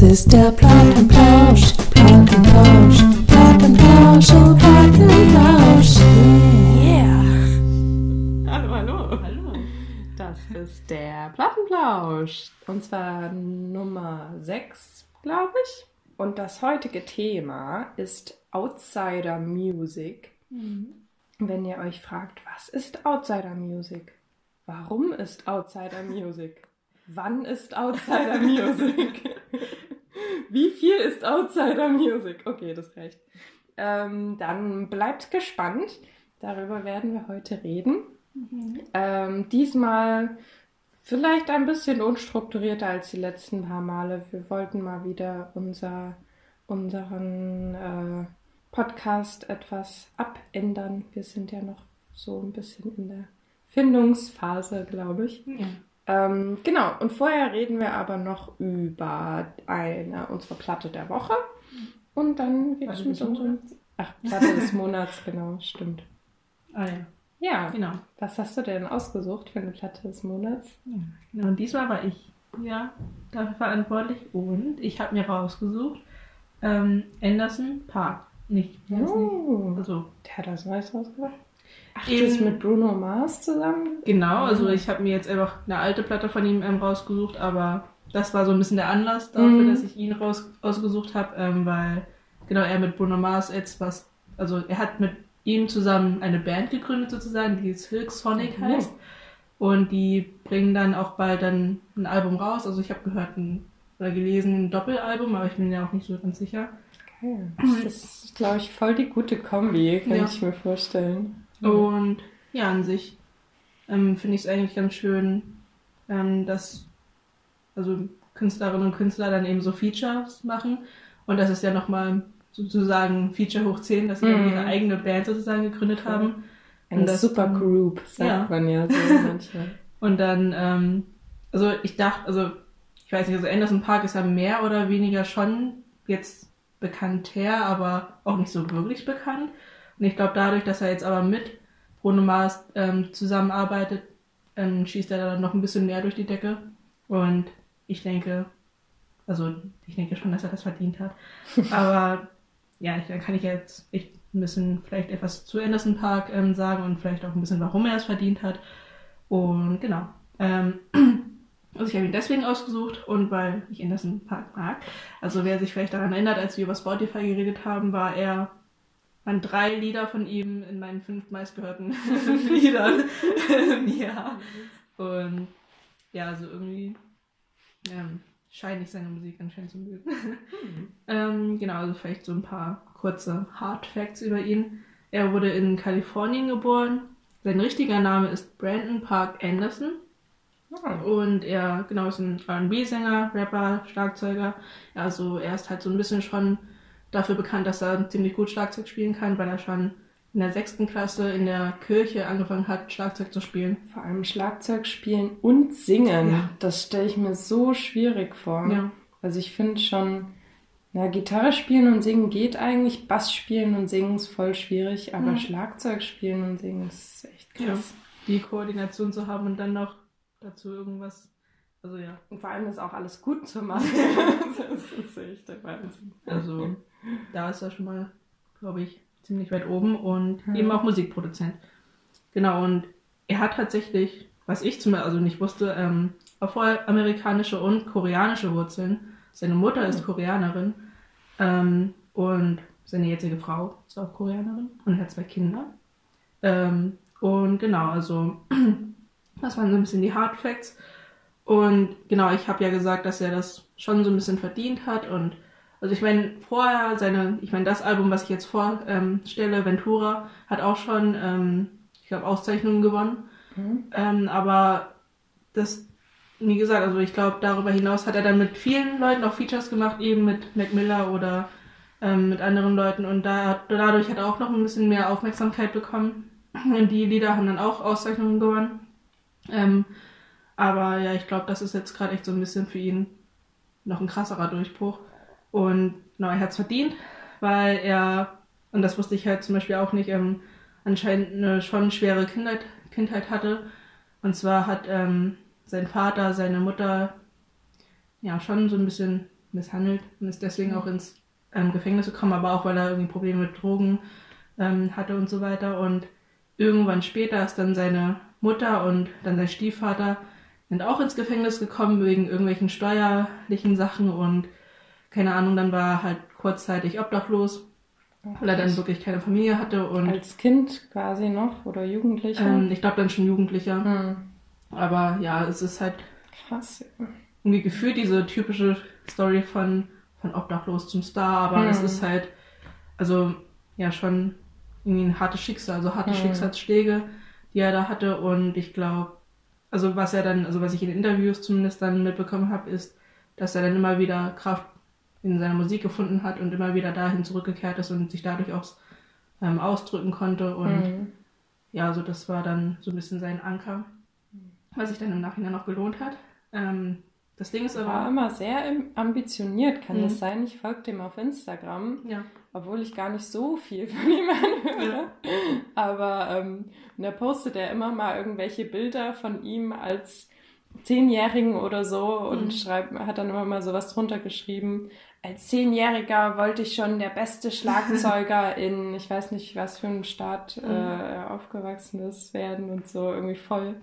Das ist der Plattenplausch, Plattenplausch, Plattenplausch, oh Plattenplausch. Yeah. Hallo, hallo. Hallo. Das ist der Plattenplausch. Und zwar Nummer 6, glaube ich. Und das heutige Thema ist Outsider Music. Wenn ihr euch fragt, was ist Outsider Music? Warum ist Outsider Music? Wann ist Outsider Music? Wie viel ist Outsider Music? Okay, das reicht. Ähm, dann bleibt gespannt. Darüber werden wir heute reden. Ähm, diesmal vielleicht ein bisschen unstrukturierter als die letzten paar Male. Wir wollten mal wieder unser, unseren äh, Podcast etwas abändern. Wir sind ja noch so ein bisschen in der Findungsphase, glaube ich. Ja. Ähm, genau, und vorher reden wir aber noch über eine, unsere Platte der Woche. Und dann geht Platte es mit unserem. Ach, Platte des Monats, genau, stimmt. Ah ja, Ja, genau. was hast du denn ausgesucht für eine Platte des Monats? Ja. Genau, und diesmal war ich ja dafür verantwortlich und ich habe mir rausgesucht ähm, Anderson Park. Nicht, Oh, die? Also, der hat das Weiß rausgebracht. Ach, Eben- das mit Bruno Mars zusammen? genau, also ich habe mir jetzt einfach eine alte Platte von ihm ähm, rausgesucht, aber das war so ein bisschen der Anlass dafür, Mhm. dass ich ihn raus, ausgesucht habe, ähm, weil genau er mit Bruno Mars jetzt was, also er hat mit ihm zusammen eine Band gegründet sozusagen, die Silk Sonic Mhm. heißt. Und die bringen dann auch bald dann ein Album raus. Also ich habe gehört ein, oder gelesen ein Doppelalbum, aber ich bin mir auch nicht so ganz sicher. Geil. Das ist, glaube ich, voll die gute Kombi, kann Ja. ich mir vorstellen. Und ja, an sich ähm, finde ich es eigentlich ganz schön, ähm, dass also Künstlerinnen und Künstler dann eben so Features machen. Und das ist ja nochmal sozusagen Feature hoch 10, dass sie Mhm. ihre eigene Band sozusagen gegründet Voll. haben. Eine das- Supergroup, sagt Ja. man ja so manchmal. Und dann, ähm, also ich dachte, also ich weiß nicht, also Anderson Park ist ja mehr oder weniger schon jetzt bekannt her, aber auch nicht so wirklich bekannt. Und ich glaube, dadurch, dass er jetzt aber mit Bruno Mars ähm, zusammenarbeitet, ähm, schießt er dann noch ein bisschen mehr durch die Decke. Und ich denke, also ich denke schon, dass er das verdient hat. Aber ja, ich, dann kann ich jetzt echt ein bisschen vielleicht etwas zu Anderson Park ähm, sagen und vielleicht auch ein bisschen, warum er es verdient hat. Und genau. Ähm, also ich habe ihn deswegen ausgesucht und weil ich Anderson Park mag. Also wer sich vielleicht daran erinnert, als wir über Spotify geredet haben, war er waren drei Lieder von ihm in meinen fünf meistgehörten Liedern im Jahr. Und ja, also irgendwie ähm, scheine ich seine Musik anscheinend zu mögen. ähm, genau, also vielleicht so ein paar kurze Hard Facts über ihn. Er wurde in Kalifornien geboren. Sein richtiger Name ist Brandon Park Anderson. Und er, genau, ist ein R&B-Sänger, Rapper, Schlagzeuger. Also er ist halt so ein bisschen schon dafür bekannt, dass er ziemlich gut Schlagzeug spielen kann, weil er schon in der sechsten Klasse in der Kirche angefangen hat, Schlagzeug zu spielen. Vor allem Schlagzeug spielen und singen. Ja. Das stelle ich mir so schwierig vor. Ja. Also ich finde schon, na, Gitarre spielen und singen geht eigentlich, Bass spielen und singen ist voll schwierig, aber Mhm. Schlagzeug spielen und singen ist echt krass. Die Koordination zu haben und dann noch dazu irgendwas. Also ja. Und vor allem ist auch alles gut zu machen. das ist echt der Wahnsinn. Also da ist er schon mal, glaube ich, ziemlich weit oben und Ja. eben auch Musikproduzent. Genau, und er hat tatsächlich, was ich zum also nicht wusste, ähm, afroamerikanische und koreanische Wurzeln. Seine Mutter ist Koreanerin ähm, und seine jetzige Frau ist auch Koreanerin und er hat zwei Kinder. Ähm, und genau, also das waren so ein bisschen die Hard Facts. Und genau, ich habe ja gesagt, dass er das schon so ein bisschen verdient hat und also ich meine, vorher seine, ich meine, das Album, was ich jetzt vorstelle, Ventura, hat auch schon, ähm, ich glaube, Auszeichnungen gewonnen. Mhm. Ähm, aber das, wie gesagt, also ich glaube, darüber hinaus hat er dann mit vielen Leuten auch Features gemacht, eben mit Mac Miller oder ähm, mit anderen Leuten. Und da, dadurch hat er auch noch ein bisschen mehr Aufmerksamkeit bekommen. Und die Lieder haben dann auch Auszeichnungen gewonnen. Ähm, aber ja, ich glaube, das ist jetzt gerade echt so ein bisschen für ihn noch ein krasserer Durchbruch. Und genau, er hat es verdient, weil er, und das wusste ich halt zum Beispiel auch nicht, ähm, anscheinend eine schon schwere Kindheit, Kindheit hatte. Und zwar hat ähm, sein Vater seine Mutter ja schon so ein bisschen misshandelt und ist deswegen auch ins ähm, Gefängnis gekommen, aber auch weil er irgendwie Probleme mit Drogen ähm, hatte und so weiter. Und irgendwann später ist dann seine Mutter und dann sein Stiefvater sind auch ins Gefängnis gekommen wegen irgendwelchen steuerlichen Sachen und keine Ahnung, dann war er halt kurzzeitig obdachlos, weil er dann wirklich keine Familie hatte und Als Kind quasi noch oder Jugendlicher? ähm, ich glaube dann schon Jugendlicher. Hm. Aber ja, es ist halt Krass. irgendwie gefühlt diese typische Story von, von Obdachlos zum Star, aber Mhm. es ist halt, also ja, schon irgendwie ein hartes Schicksal, also harte Mhm. Schicksalsschläge, die er da hatte und ich glaube, also was er dann, also was ich in Interviews zumindest dann mitbekommen habe, ist, dass er dann immer wieder Kraft in seiner Musik gefunden hat und immer wieder dahin zurückgekehrt ist und sich dadurch auch ähm, ausdrücken konnte und Hm. ja, also das war dann so ein bisschen sein Anker, was sich dann im Nachhinein auch gelohnt hat. Ähm, das Ding ist Er war aber, immer sehr ambitioniert, kann Mhm. das sein? Ich folge dem auf Instagram, ja, obwohl ich gar nicht so viel von ihm anhöre. Aber ähm, da postet er immer mal irgendwelche Bilder von ihm als Zehnjährigen oder so und Mhm. schreibt, hat dann immer mal sowas drunter geschrieben. Als Zehnjähriger wollte ich schon der beste Schlagzeuger in, ich weiß nicht, was für einem Staat äh, Mhm. er aufgewachsen ist, werden und so irgendwie voll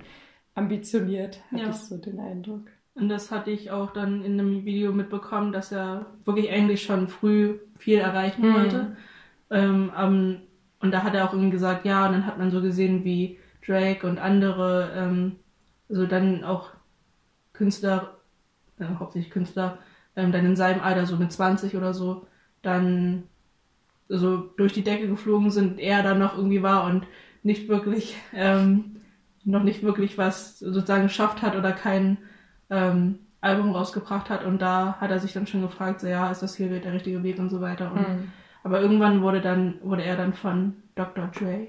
ambitioniert, hatte Ja. ich so den Eindruck. und das hatte ich auch dann in einem Video mitbekommen, dass er wirklich eigentlich schon früh viel erreichen Mhm. wollte. Ähm, ähm, und da hat er auch irgendwie gesagt, ja, und dann hat man so gesehen, wie Drake und andere, ähm, also dann auch Künstler, äh, hauptsächlich Künstler, ähm, dann in seinem Alter, so mit 20 oder so, dann so durch die Decke geflogen sind, er dann noch irgendwie war und nicht wirklich, ähm, noch nicht wirklich was sozusagen geschafft hat oder kein ähm, Album rausgebracht hat. Und da hat er sich dann schon gefragt, so ja, ist das hier der richtige Weg und so weiter. Und Mhm. aber irgendwann wurde dann wurde er dann von Dr. Dre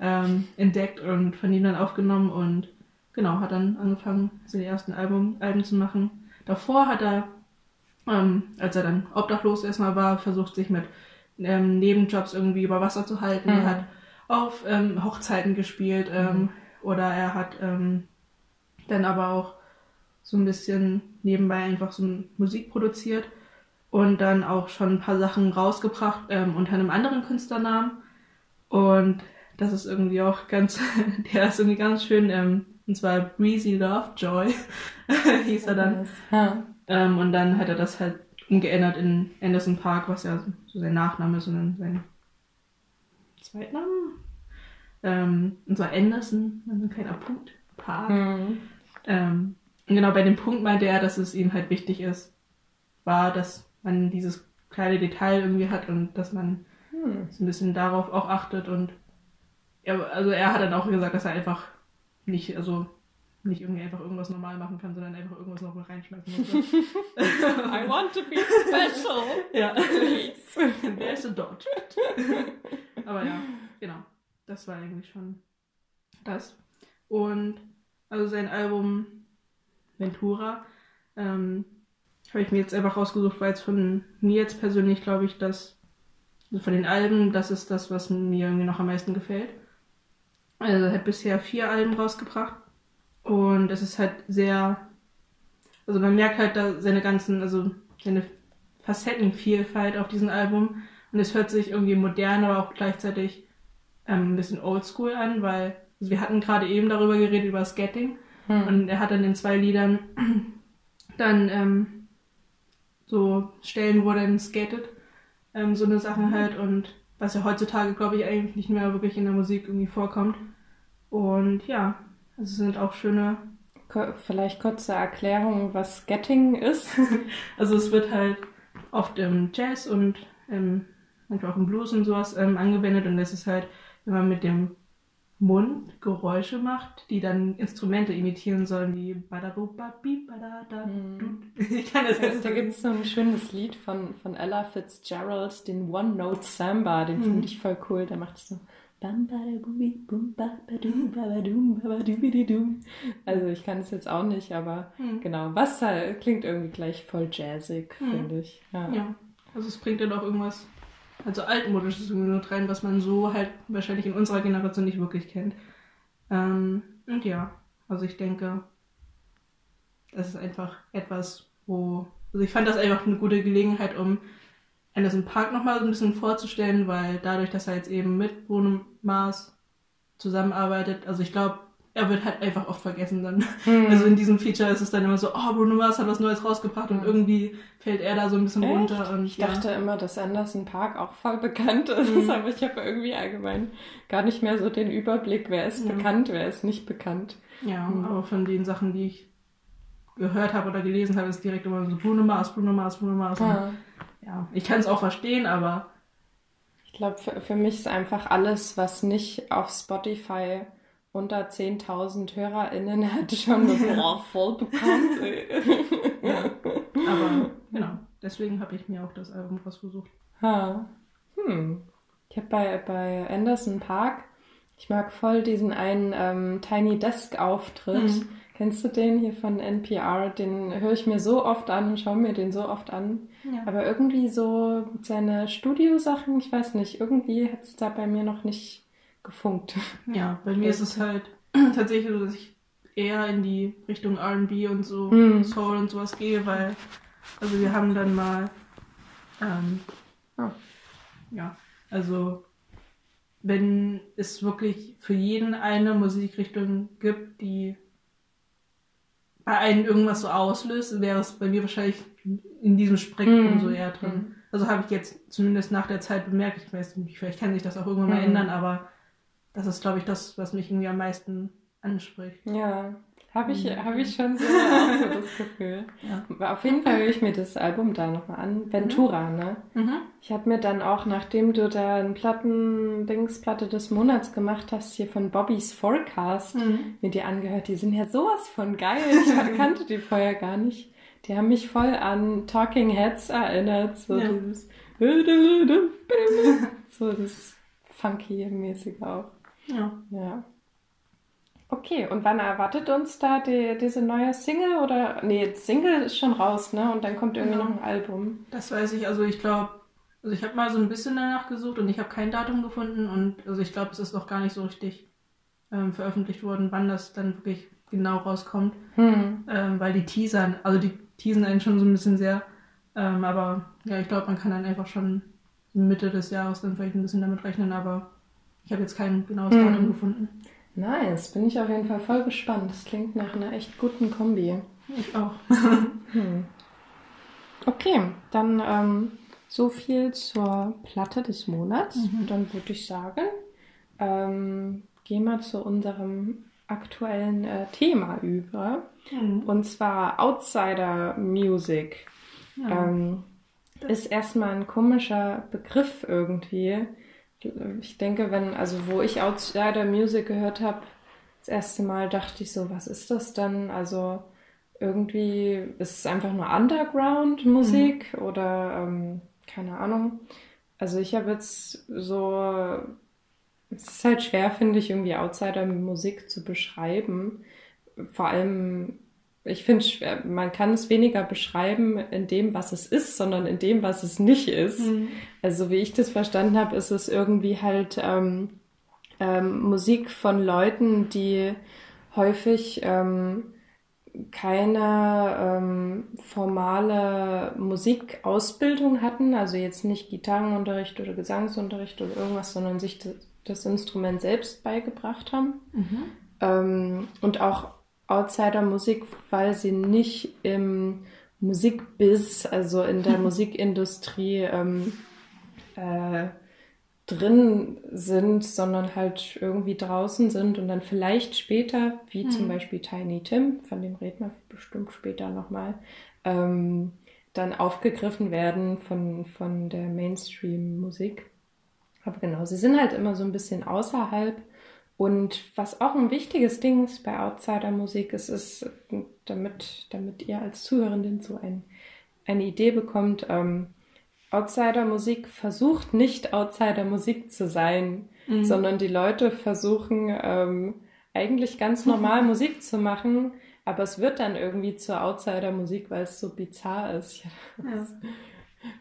ähm, entdeckt und von ihm dann aufgenommen und genau hat dann angefangen, seine ersten Album, Alben zu machen. Davor hat er, ähm, als er dann obdachlos erstmal war, versucht sich mit ähm, Nebenjobs irgendwie über Wasser zu halten. Mhm. Er hat auf ähm, Hochzeiten gespielt ähm, oder er hat ähm, dann aber auch so ein bisschen nebenbei einfach so Musik produziert und dann auch schon ein paar Sachen rausgebracht ähm, unter einem anderen Künstlernamen. Und das ist irgendwie auch ganz, der ist irgendwie ganz schön, und zwar Breezy Lovejoy hieß er dann. Ja. Ähm, und dann hat er das halt umgeändert in Anderson Park, was ja so sein Nachname ist und dann sein Zweitname. Ähm, und zwar Anderson, also ein kleiner Punkt, Park. Mhm. Ähm, und genau bei dem Punkt meinte er, dass es ihm halt wichtig ist, war, dass man dieses kleine Detail irgendwie hat und dass man Hm. so ein bisschen darauf auch achtet und er, also er hat dann auch gesagt, dass er einfach nicht, also nicht irgendwie einfach irgendwas normal machen kann, sondern einfach irgendwas noch reinschmeißen muss. I want to be special. ja. Please. There's a dot. Aber ja, genau. Das war eigentlich schon das. Und also sein Album Ventura ähm, habe ich mir jetzt einfach rausgesucht, weil es von mir jetzt persönlich, glaube ich, das also von den Alben, das ist das, was mir irgendwie noch am meisten gefällt. Also er hat bisher vier Alben rausgebracht und es ist halt sehr, also man merkt halt da seine ganzen, also seine Facettenvielfalt auf diesem Album und es hört sich irgendwie modern, aber auch gleichzeitig ähm, ein bisschen oldschool an, weil also wir hatten gerade eben darüber geredet, über Skatting Hm. und er hat dann in zwei Liedern dann ähm, so Stellen, wo er dann skatet, ähm, so eine Sachen halt und was ja heutzutage, glaube ich, eigentlich nicht mehr wirklich in der Musik irgendwie vorkommt. Und ja, also es sind auch schöne, Vielleicht kurze Erklärung, was Getting ist. also es wird halt oft im Jazz und ähm, manchmal auch im Blues und sowas ähm, angewendet und das ist halt, wenn man mit dem Mund Geräusche macht, die dann Instrumente imitieren sollen, wie badabubabi, badada, Mhm. Ich kann das jetzt Da gibt es so ein schönes Lied von, von Ella Fitzgerald, den One Note Samba, den Mhm. finde ich voll cool. Der macht so. Also ich kann es jetzt auch nicht, aber Hm. genau, was halt, klingt irgendwie gleich voll jazzig, Mhm. finde ich. Ja. Ja, also es bringt dann auch irgendwas, also altmodisches irgendwie mit rein, was man so halt wahrscheinlich in unserer Generation nicht wirklich kennt. Ähm, und ja, also ich denke, das ist einfach etwas, wo Also ich fand das einfach eine gute Gelegenheit, um Anderson Park nochmal so ein bisschen vorzustellen, weil dadurch, dass er jetzt eben mit Bruno Mars zusammenarbeitet, also ich glaube, er wird halt einfach oft vergessen dann. Hm. Also in diesem Feature ist es dann immer so, oh, Bruno Mars hat was Neues rausgebracht und Hm. irgendwie fällt er da so ein bisschen Echt? runter. Und Ich dachte immer, dass Anderson Park auch voll bekannt ist, Mhm. aber ich habe irgendwie allgemein gar nicht mehr so den Überblick, wer ist Ja. bekannt, wer ist nicht bekannt. ja, ja Mhm. aber von den Sachen, die ich gehört habe oder gelesen habe, ist direkt immer so Bruno Mars, Bruno Mars, Bruno Mars. Und, Ja. ja, ich kann es auch verstehen, aber glaube, für, für mich ist einfach alles, was nicht auf Spotify unter 10.000 HörerInnen hat, schon voll bekannt. ey. Aber genau, deswegen habe ich mir auch das Album rausgesucht. Ha. Hm. Ich habe bei, bei Anderson Park, ich mag voll diesen einen ähm, Tiny Desk Auftritt. Mhm. Kennst du den hier von NPR? Den höre ich mir so oft an und schaue mir den so oft an. Ja. Aber irgendwie so seine Studiosachen, ich weiß nicht, irgendwie hat es da bei mir noch nicht gefunkt. ja, bei mir ist es halt tatsächlich so, dass ich eher in die Richtung R&B und so Mhm. Soul und sowas gehe, weil also wir haben dann mal ähm, Ah. ja, also wenn es wirklich für jeden eine Musikrichtung gibt, die bei einem irgendwas so auslöst, wäre es bei mir wahrscheinlich in diesem Spektrum Mhm. so eher drin. Also habe ich jetzt zumindest nach der Zeit bemerkt, ich weiß nicht, vielleicht kann sich das auch irgendwann mal Mhm. ändern, aber das ist, glaube ich, das, was mich irgendwie am meisten anspricht. Ja, habe ich, Mhm. hab ich schon so, auch so das Gefühl. Ja. Auf jeden Fall höre ich mir das Album da nochmal an. Ventura, ne? Mhm. Ich habe mir dann auch, nachdem du da ein Platten, Dings, Platte des Monats gemacht hast, hier von Bobby's Forecast, Mhm. mir die angehört. Die sind ja sowas von geil. Ich kannte die vorher gar nicht. Die haben mich voll an Talking Heads erinnert. So Ja. dieses so das funky-mäßig auch. Ja. Ja. Okay, und wann erwartet uns da die, diese neue Single? Oder, nee, Single ist schon raus, ne? Und dann kommt irgendwie Ja. noch ein Album. Das weiß ich, also ich glaube, also ich habe mal so ein bisschen danach gesucht und ich habe kein Datum gefunden und also ich glaube, es ist noch gar nicht so richtig ähm, veröffentlicht worden, wann das dann wirklich genau rauskommt, Hm. ähm, weil die teasern, also die teasen einen schon so ein bisschen sehr, ähm, aber ja, ich glaube, man kann dann einfach schon Mitte des Jahres dann vielleicht ein bisschen damit rechnen, aber ich habe jetzt kein genaues Mhm. Datum gefunden. Nice, bin ich auf jeden Fall voll gespannt. Das klingt nach einer echt guten Kombi. Ich auch. Hm. Okay, dann ähm, so viel zur Platte des Monats. Mhm. Dann würde ich sagen, ähm, gehen wir zu unserem aktuellen äh, Thema über. Mhm. Und zwar Outsider Music. Ja. Ähm, ist erstmal ein komischer Begriff irgendwie. Ich denke, wenn, also wo ich Outsider Music gehört habe, das erste Mal dachte ich so, was ist das denn? Also irgendwie ist es einfach nur Underground-Musik oder ähm, keine Ahnung. Also ich habe jetzt so, es ist halt schwer, finde ich, irgendwie Outsider-Musik zu beschreiben. Vor allem, ich finde, man kann es weniger beschreiben in dem, was es ist, sondern in dem, was es nicht ist. Mhm. Also wie ich das verstanden habe, ist es irgendwie halt ähm, ähm, Musik von Leuten, die häufig ähm, keine ähm, formale Musikausbildung hatten, also jetzt nicht Gitarrenunterricht oder Gesangsunterricht oder irgendwas, sondern sich das, das Instrument selbst beigebracht haben. Mhm. Ähm, und auch Outsider-Musik, weil sie nicht im Musikbiz, also in der Musikindustrie ähm, äh, drin sind, sondern halt irgendwie draußen sind und dann vielleicht später, wie zum Mhm. Beispiel Tiny Tim, von dem reden wir bestimmt später nochmal, ähm, dann aufgegriffen werden von, von der Mainstream-Musik. Aber genau, sie sind halt immer so ein bisschen außerhalb. Und was auch ein wichtiges Ding ist bei Outsider-Musik, ist, ist, damit, damit ihr als Zuhörenden so ein, eine Idee bekommt, ähm, Outsider-Musik versucht nicht Outsider-Musik zu sein, Mhm. sondern die Leute versuchen ähm, eigentlich ganz normal Musik zu machen, aber es wird dann irgendwie zur Outsider-Musik, weil es so bizarr ist. Ja.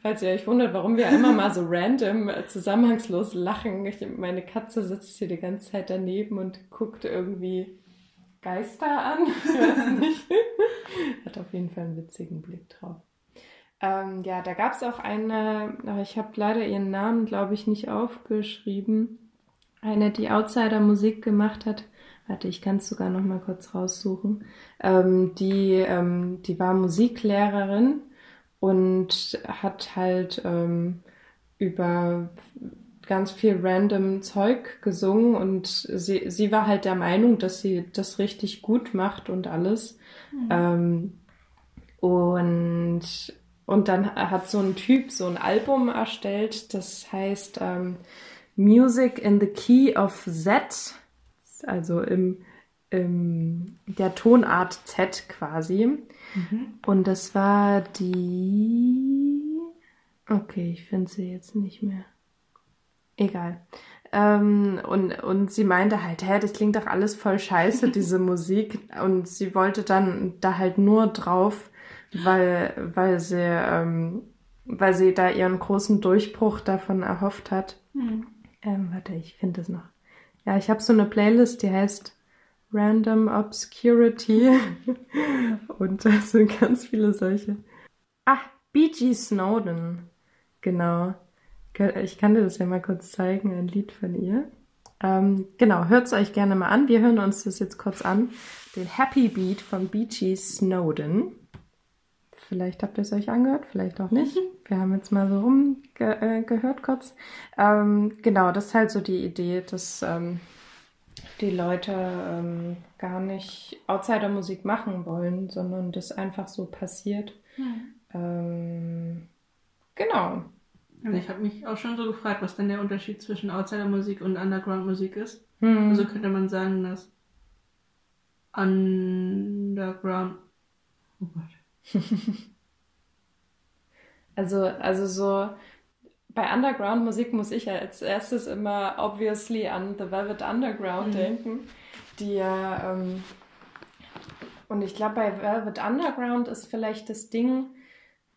Falls ihr euch wundert, warum wir immer mal so random, äh, zusammenhangslos lachen. Ich, meine Katze sitzt hier die ganze Zeit daneben und guckt irgendwie Geister an. Ich weiß nicht. Hat auf jeden Fall einen witzigen Blick drauf. Ähm, ja, da gab es auch eine, aber ich habe leider ihren Namen, glaube ich, nicht aufgeschrieben. Eine, die Outsider-Musik gemacht hat. Warte, ich kann es sogar noch mal kurz raussuchen. Ähm, die, ähm, die war Musiklehrerin und hat halt ähm, über ganz viel random Zeug gesungen und sie, sie war halt der Meinung, dass sie das richtig gut macht und alles. Mhm. Ähm, und, und dann hat so ein Typ so ein Album erstellt, das heißt ähm, Music in the Key of Z, also im, im der Tonart Z quasi. Mhm. Und das war die. Okay, ich finde sie jetzt nicht mehr. Egal. Ähm, und, und sie meinte halt, hä, das klingt doch alles voll scheiße, diese Musik. Und sie wollte dann da halt nur drauf, weil, weil sie, ähm, weil sie da ihren großen Durchbruch davon erhofft hat. Mhm. Ähm, warte, ich finde es noch. Ja, ich habe so eine Playlist, die heißt Random Obscurity. und da sind ganz viele solche. Ah, B.G. Snowden. Genau. Ich kann dir das ja mal kurz zeigen, ein Lied von ihr. Ähm, genau, hört es euch gerne mal an. Wir hören uns das jetzt kurz an. Den Happy Beat von Beachy Snowden. Vielleicht habt ihr es euch angehört, vielleicht auch nicht. Wir haben jetzt mal so rumgehört äh, kurz. Ähm, genau, das ist halt so die Idee, dass ähm, die Leute ähm, gar nicht Outsider-Musik machen wollen, sondern das einfach so passiert. Mhm. genau. Also ich habe mich auch schon so gefragt, was denn der Unterschied zwischen Outsider-Musik und Underground-Musik ist. Hm. Also könnte man sagen, dass Underground. Oh Gott. also, also so bei Underground-Musik muss ich ja als erstes immer obviously an The Velvet Underground mhm. denken, die ja ähm, und ich glaube bei Velvet Underground ist vielleicht das Ding,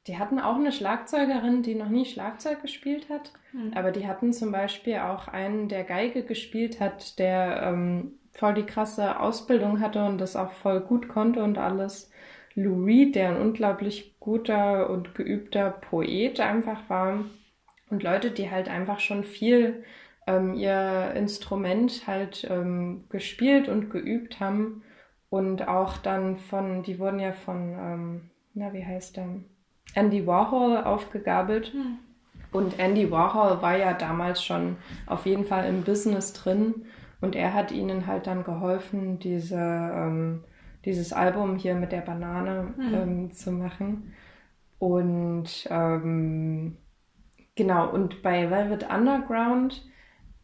die hatten auch eine Schlagzeugerin, die noch nie Schlagzeug gespielt hat. Mhm. Aber die hatten zum Beispiel auch einen, der Geige gespielt hat, der ähm, voll die krasse Ausbildung hatte und das auch voll gut konnte und alles. Lou Reed, der ein unglaublich guter und geübter Poet einfach war. Und Leute, die halt einfach schon viel ähm, ihr Instrument halt ähm, gespielt und geübt haben. Und auch dann von, die wurden ja von, ähm, na, wie heißt der? Andy Warhol aufgegabelt. Hm. Und Andy Warhol war ja damals schon auf jeden Fall im Business drin. Und er hat ihnen halt dann geholfen, diese, ähm, dieses Album hier mit der Banane hm. ähm, zu machen. Und ähm, genau, und bei Velvet Underground,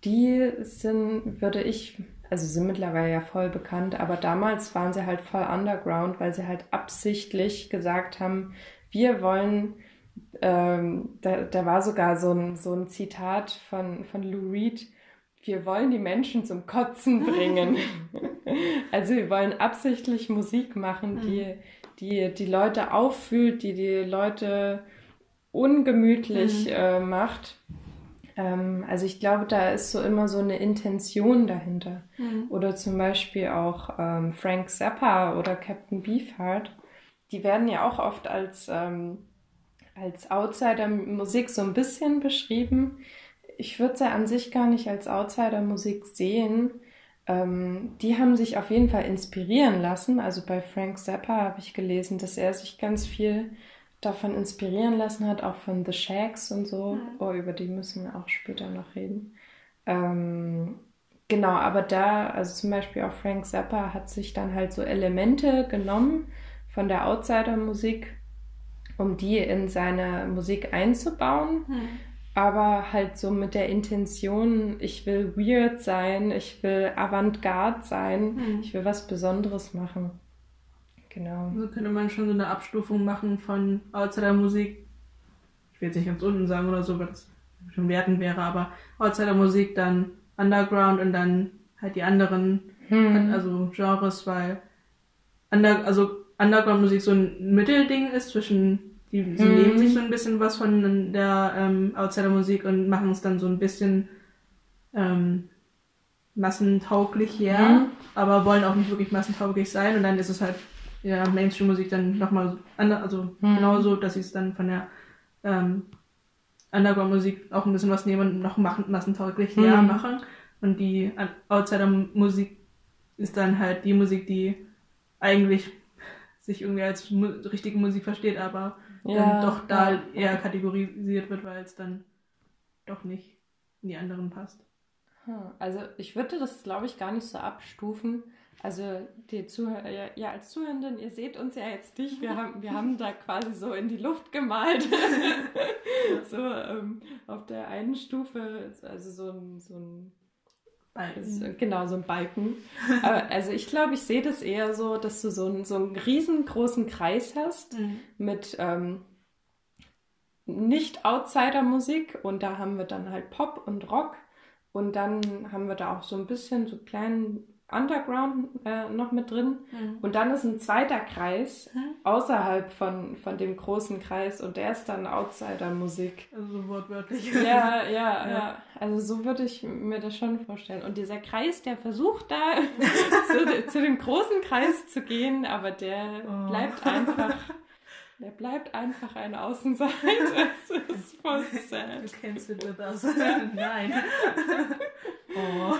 die sind, würde ich, also sind mittlerweile ja voll bekannt, aber damals waren sie halt voll Underground, weil sie halt absichtlich gesagt haben, wir wollen, ähm, da, da war sogar so ein, so ein Zitat von, von Lou Reed, wir wollen die Menschen zum Kotzen bringen. also wir wollen absichtlich Musik machen, die, mhm. die die Leute auffühlt, die die Leute ungemütlich mhm. äh, macht. Ähm, also ich glaube, da ist so immer so eine Intention dahinter. Mhm. Oder zum Beispiel auch ähm, Frank Zappa oder Captain Beefheart die werden ja auch oft als, ähm, als Outsider-Musik so ein bisschen beschrieben. Ich würde sie an sich gar nicht als Outsider-Musik sehen. Ähm, die haben sich auf jeden Fall inspirieren lassen. Also bei Frank Zappa habe ich gelesen, dass er sich ganz viel davon inspirieren lassen hat, auch von The Shacks und so. Mhm. Oh, über die müssen wir auch später noch reden. Ähm, genau, aber da, also zum Beispiel auch Frank Zappa hat sich dann halt so Elemente genommen von der Outsider-Musik, um die in seine Musik einzubauen. Hm. Aber halt so mit der Intention, ich will weird sein, ich will Avantgarde sein, hm. ich will was Besonderes machen. Genau. So könnte man schon so eine Abstufung machen von Outsider-Musik. Ich will jetzt nicht ganz unten sagen oder so, weil das schon werten wäre, aber Outsider-Musik, dann Underground und dann halt die anderen, hm. also Genres, weil under, also Underground-Musik so ein Mittelding ist zwischen, die, sie mhm. nehmen sich so ein bisschen was von der ähm, Outsider-Musik und machen es dann so ein bisschen ähm, massentauglich her, mhm. aber wollen auch nicht wirklich massentauglich sein und dann ist es halt ja, Mainstream-Musik dann nochmal anders, also Mhm. genauso, dass sie es dann von der ähm, Underground-Musik auch ein bisschen was nehmen und noch machen, massentauglich Mhm. ja, machen. Und die Outsider-Musik ist dann halt die Musik, die eigentlich sich irgendwie als mu richtige Musik versteht, aber dann doch da ja. eher kategorisiert wird, weil es dann doch nicht in die anderen passt. Hm, Also ich würde das, glaube ich, gar nicht so abstufen. Also die Zuhörer, ja, ja, als Zuhörenden, ihr seht uns ja jetzt nicht, wir haben, wir haben da quasi so in die Luft gemalt. so ähm, auf der einen Stufe, also so ein, so ein äh, genau, so ein Balken. Aber also ich glaube, ich sehe das eher so, dass du so einen, so einen riesengroßen Kreis hast Mhm. mit ähm, nicht Outsider-Musik und da haben wir dann halt Pop und Rock und dann haben wir da auch so ein bisschen so kleinen Underground äh, noch mit drin Mhm. und dann ist ein zweiter Kreis außerhalb von, von dem großen Kreis und der ist dann Outsider-Musik. Also so wortwörtlich. Ja, ja, Ja. ja. Also so würde ich mir das schon vorstellen. Und dieser Kreis, der versucht da zu, zu dem großen Kreis zu gehen, aber der Oh. bleibt einfach, der bleibt einfach ein Außenseiter. Das ist voll sad. You sit with us. Nein. oh.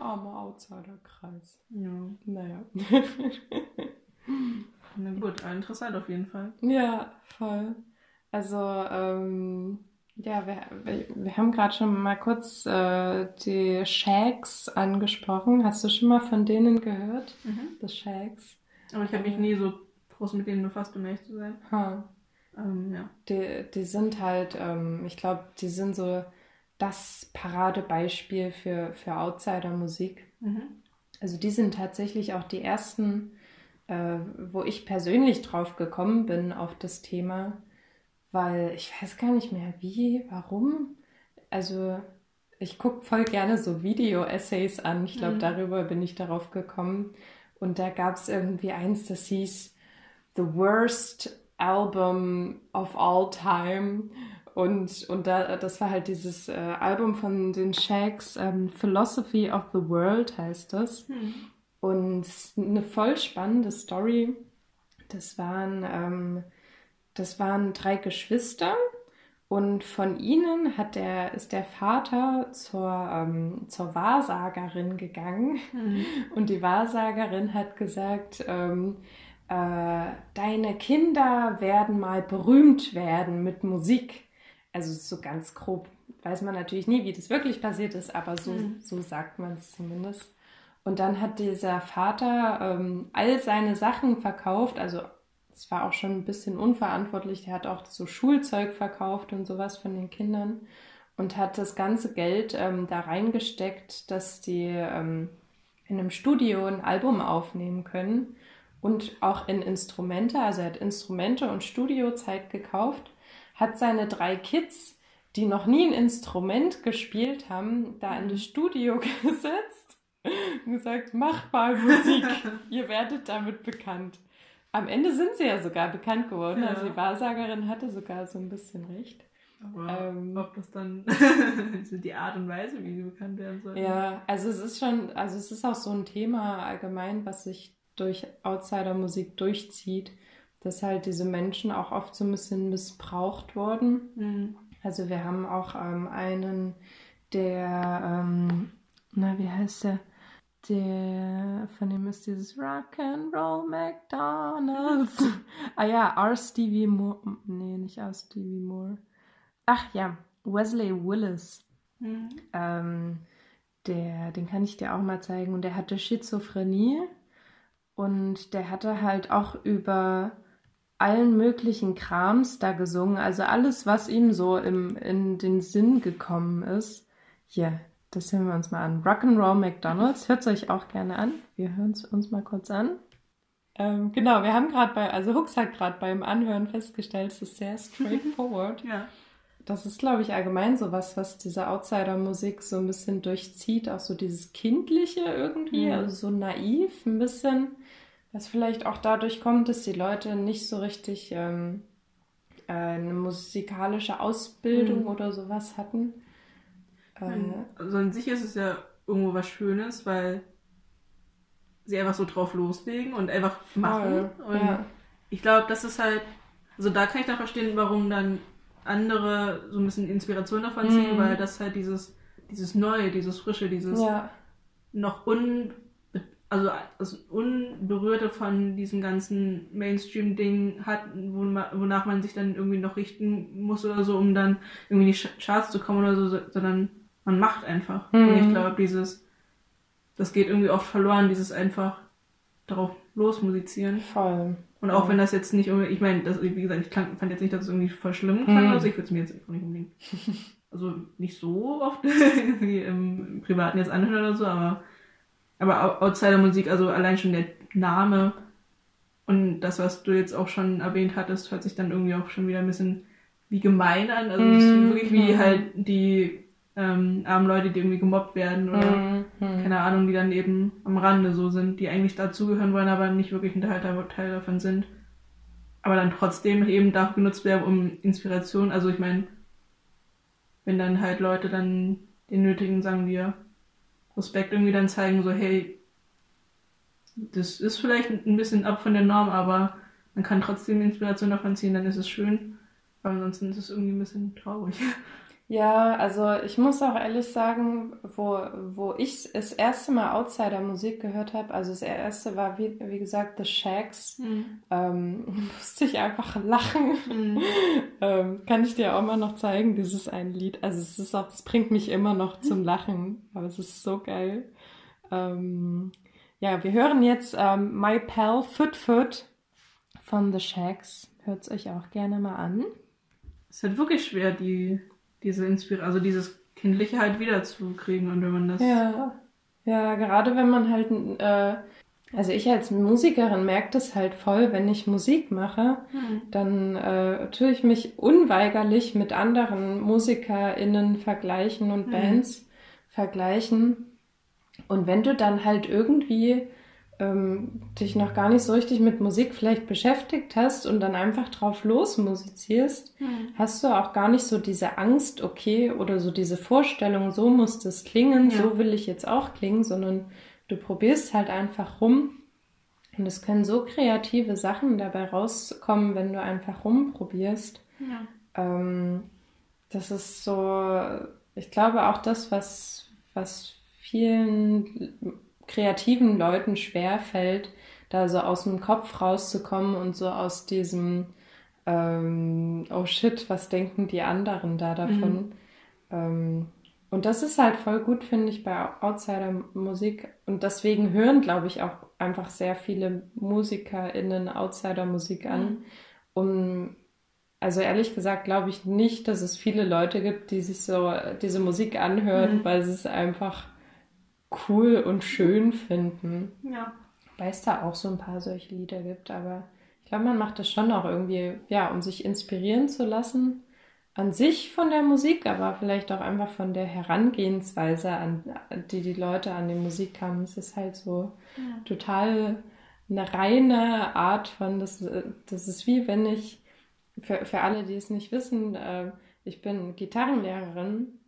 Armer Outsider-Kreis. Ja. Naja. Na gut, interessant auf jeden Fall. Ja, voll. Also, ähm, ja, wir, wir, wir haben gerade schon mal kurz äh, die Shags angesprochen. Hast du schon mal von denen gehört? The Shags. Aber ich habe mich nie so groß mit denen befasst, um ehrlich zu sein. Ha. Ähm, ja. Die, die sind halt, ähm, ich glaube, die sind so das Paradebeispiel für, für Outsider-Musik. Mhm. Also die sind tatsächlich auch die ersten, äh, wo ich persönlich drauf gekommen bin auf das Thema, weil ich weiß gar nicht mehr wie, warum. Also ich gucke voll gerne so Video-Essays an. Ich glaube, Mhm. darüber bin ich darauf gekommen. Und da gab es irgendwie eins, das hieß The Worst Album of All Time. Und, und da, das war halt dieses äh, Album von den Shakes, ähm, Philosophy of the World heißt das. Hm. Und eine voll spannende Story. Das waren, ähm, das waren drei Geschwister und von ihnen hat der, ist der Vater zur, ähm, zur Wahrsagerin gegangen Hm. und die Wahrsagerin hat gesagt, ähm, äh, deine Kinder werden mal berühmt werden mit Musik. Also so ganz grob weiß man natürlich nie, wie das wirklich passiert ist, aber so, Mhm. so sagt man es zumindest. Und dann hat dieser Vater ähm, all seine Sachen verkauft, also es war auch schon ein bisschen unverantwortlich, der hat auch so Schulzeug verkauft und sowas von den Kindern und hat das ganze Geld ähm, da reingesteckt, dass die ähm, in einem Studio ein Album aufnehmen können und auch in Instrumente, also er hat Instrumente und Studiozeit gekauft, hat seine drei Kids, die noch nie ein Instrument gespielt haben, da in das Studio gesetzt und gesagt, macht mal Musik, ihr werdet damit bekannt. Am Ende sind sie ja sogar bekannt geworden, Ja. also die Wahrsagerin hatte sogar so ein bisschen recht. Aber Ähm. ob das dann so die Art und Weise, wie sie bekannt werden soll. Ja, also es ist schon, also es ist auch so ein Thema allgemein, was sich durch Outsider-Musik durchzieht, dass halt diese Menschen auch oft so ein bisschen missbraucht wurden. Mhm. Also wir haben auch ähm, einen, der, ähm, na, wie heißt der? Der, von dem ist dieses Rock and Roll McDonalds. ah ja, R. Stevie Moore. Nee, nicht R. Stevie Moore. Ach ja, Wesley Willis. Mhm. Ähm, der, den kann ich dir auch mal zeigen. Und der hatte Schizophrenie. Und der hatte halt auch über allen möglichen Krams da gesungen. Also alles, was ihm so im, in den Sinn gekommen ist. Hier, das hören wir uns mal an. Rock'n'Roll McDonalds. Hört es euch auch gerne an. Wir hören es uns mal kurz an. Ähm, genau, wir haben gerade bei, also Hux hat gerade beim Anhören festgestellt, es ist sehr straightforward. Ja. Das ist, glaube ich, allgemein so was, was diese Outsider-Musik so ein bisschen durchzieht. Auch so dieses Kindliche irgendwie, Mhm. also so naiv ein bisschen. Was vielleicht auch dadurch kommt, dass die Leute nicht so richtig ähm, äh, eine musikalische Ausbildung Mhm. oder sowas hatten. Äh, Also an sich ist es ja irgendwo was Schönes, weil sie einfach so drauf loslegen und einfach machen. Voll, Und ja. ich glaube, das ist halt, also da kann ich dann verstehen, warum dann andere so ein bisschen Inspiration davon ziehen, Mhm. weil das halt dieses, dieses Neue, dieses Frische, dieses Ja, noch un, also das Unberührte von diesem ganzen Mainstream-Ding hat, wonach man sich dann irgendwie noch richten muss oder so, um dann irgendwie in die Ch- Charts zu kommen oder so, so- sondern man macht einfach. Mhm. Und ich glaube, dieses, das geht irgendwie oft verloren, dieses einfach darauf losmusizieren. voll. Und auch Ja. wenn das jetzt nicht irgendwie, ich meine, das, wie gesagt, ich klang, fand jetzt nicht, dass es irgendwie voll schlimm klang Mhm. oder so, ich würde es mir jetzt einfach nicht unbedingt, also nicht so oft irgendwie im Privaten jetzt anhören oder so, aber, aber Outsider-Musik, also allein schon der Name und das, was du jetzt auch schon erwähnt hattest, hört sich dann irgendwie auch schon wieder ein bisschen wie gemein an, also Mhm. wirklich wie Mhm. halt die ähm, armen Leute, die irgendwie gemobbt werden oder Mhm. Mhm. keine Ahnung, die dann eben am Rande so sind, die eigentlich dazugehören wollen, aber nicht wirklich ein Teil, Teil davon sind. Aber dann trotzdem eben dafür genutzt werden, um Inspiration, also ich meine, wenn dann halt Leute dann den nötigen, sagen wir, Respekt irgendwie dann zeigen, so hey, das ist vielleicht ein bisschen ab von der Norm, aber man kann trotzdem Inspiration davon ziehen, dann ist es schön. Aber ansonsten ist es irgendwie ein bisschen traurig. Ja, also ich muss auch ehrlich sagen, wo, wo ich das erste Mal Outsider-Musik gehört habe, also das erste war, wie, wie gesagt, The Shacks, ähm, musste ich einfach lachen. ähm, kann ich dir auch mal noch zeigen, dieses ein Lied. Also es ist auch, es bringt mich immer noch zum Lachen, aber es ist so geil. Ähm, ja, wir hören jetzt ähm, My Pal Foot Foot von The Shacks. Hört es euch auch gerne mal an. Es halt wirklich schwer, die, diese Inspiration, also dieses Kindliche halt wiederzukriegen und wenn man das. Ja, ja, gerade wenn man halt, äh, also ich als Musikerin merke das halt voll, wenn ich Musik mache, Hm. dann äh, tue ich mich unweigerlich mit anderen MusikerInnen vergleichen und Mhm. Bands vergleichen. Und wenn du dann halt irgendwie ähm, dich noch gar nicht so richtig mit Musik vielleicht beschäftigt hast und dann einfach drauf losmusizierst, hast du auch gar nicht so diese Angst, okay, oder so diese Vorstellung, so muss das klingen, Ja. so will ich jetzt auch klingen, sondern du probierst halt einfach rum. Und es können so kreative Sachen dabei rauskommen, wenn du einfach rumprobierst. Ja. Ähm, das ist so, ich glaube auch das, was, was vielen kreativen Leuten schwer fällt, da so aus dem Kopf rauszukommen und so aus diesem, ähm, oh shit, was denken die anderen da davon? Ähm, und das ist halt voll gut, finde ich, bei Outsider-Musik. Und deswegen hören, glaube ich, auch einfach sehr viele MusikerInnen Outsider-Musik an, um also ehrlich gesagt glaube ich nicht, dass es viele Leute gibt, die sich so diese Musik anhören, Mhm. weil sie es einfach cool und schön finden. Ja. Weil es da auch so ein paar solche Lieder gibt, aber ich glaube, man macht das schon auch irgendwie, ja, um sich inspirieren zu lassen. An sich von der Musik, aber vielleicht auch einfach von der Herangehensweise, an die die Leute an die Musik haben. Es ist halt so total eine reine Art von, das, das ist wie wenn ich, für, für alle, die es nicht wissen, äh, ich bin Gitarrenlehrerin.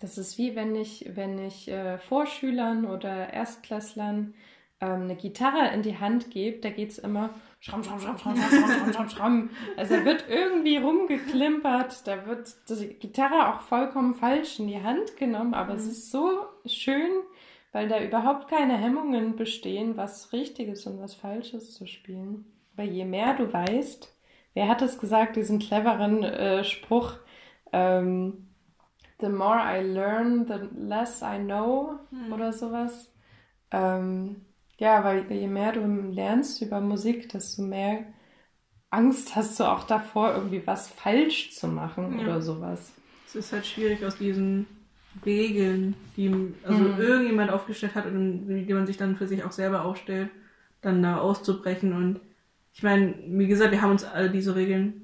Das ist wie wenn ich, wenn ich äh, Vorschülern oder Erstklässlern ähm, eine Gitarre in die Hand gebe, da geht es immer schramm, schramm, schramm, schramm, schramm, schramm, schramm, schramm. Also da wird irgendwie rumgeklimpert, da wird die Gitarre auch vollkommen falsch in die Hand genommen, aber mhm. es ist so schön, weil da überhaupt keine Hemmungen bestehen, was Richtiges und was Falsches zu spielen. Weil je mehr du weißt, wer hat es gesagt, diesen cleveren äh, Spruch, ähm, the more I learn, the less I know oder sowas. Ähm, ja, weil je mehr du lernst über Musik, desto mehr Angst hast du auch davor, irgendwie was falsch zu machen Ja. oder sowas. Es ist halt schwierig aus diesen Regeln, die also Mhm. irgendjemand aufgestellt hat und die man sich dann für sich auch selber aufstellt, dann da auszubrechen. Und ich meine, wie gesagt, wir haben uns alle diese Regeln,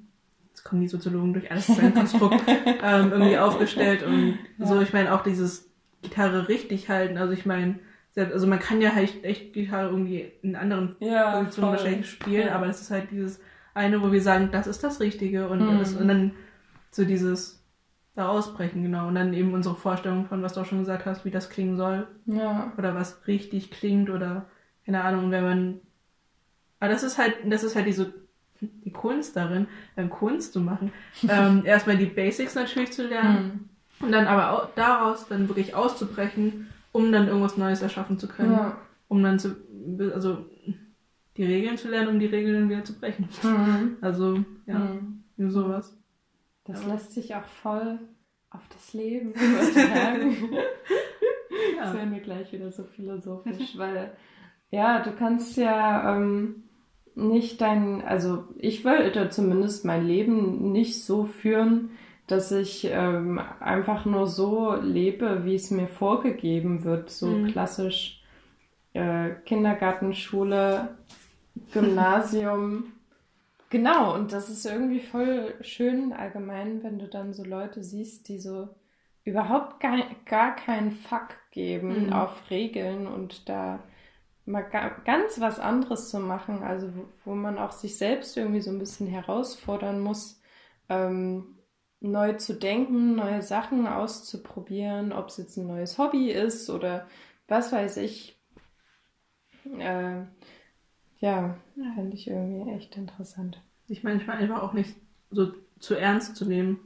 jetzt kommen die Soziologen durch, alles ist ein Konstrukt, ähm, irgendwie aufgestellt. Und so, ich meine, auch dieses Gitarre richtig halten. Also ich meine, also man kann ja halt echt Gitarre irgendwie in anderen Ja, Positionen wahrscheinlich spielen, Ja. aber das ist halt dieses eine, wo wir sagen, das ist das Richtige und, Mhm. das, und dann so dieses da ausbrechen, genau. Und dann eben unsere Vorstellung von, was du auch schon gesagt hast, wie das klingen soll Ja. oder was richtig klingt oder keine Ahnung, wenn man. Aber das ist halt, das ist halt diese die Kunst darin, ähm, Kunst zu machen. ähm, erstmal die Basics natürlich zu lernen Hm. und dann aber auch daraus dann wirklich auszubrechen, um dann irgendwas Neues erschaffen zu können. Ja. Um dann zu, also die Regeln zu lernen, um die Regeln dann wieder zu brechen. Hm. Also, ja, Hm. nur sowas. Das Ja. lässt sich auch voll auf das Leben übertragen. Ja. Jetzt werden wir gleich wieder so philosophisch, weil ja, du kannst ja ähm, nicht dein, also ich wollte zumindest mein Leben nicht so führen, dass ich ähm, einfach nur so lebe, wie es mir vorgegeben wird, so Mhm. klassisch äh, Kindergarten, Schule, Gymnasium. Genau, und das ist irgendwie voll schön allgemein, wenn du dann so Leute siehst, die so überhaupt gar, gar keinen Fuck geben Mhm. auf Regeln und da mal ga, ganz was anderes zu machen, also wo, wo man auch sich selbst irgendwie so ein bisschen herausfordern muss, ähm, neu zu denken, neue Sachen auszuprobieren, ob es jetzt ein neues Hobby ist oder was weiß ich. Äh, ja, fände ich irgendwie echt interessant. Sich manchmal einfach auch nicht so zu ernst zu nehmen.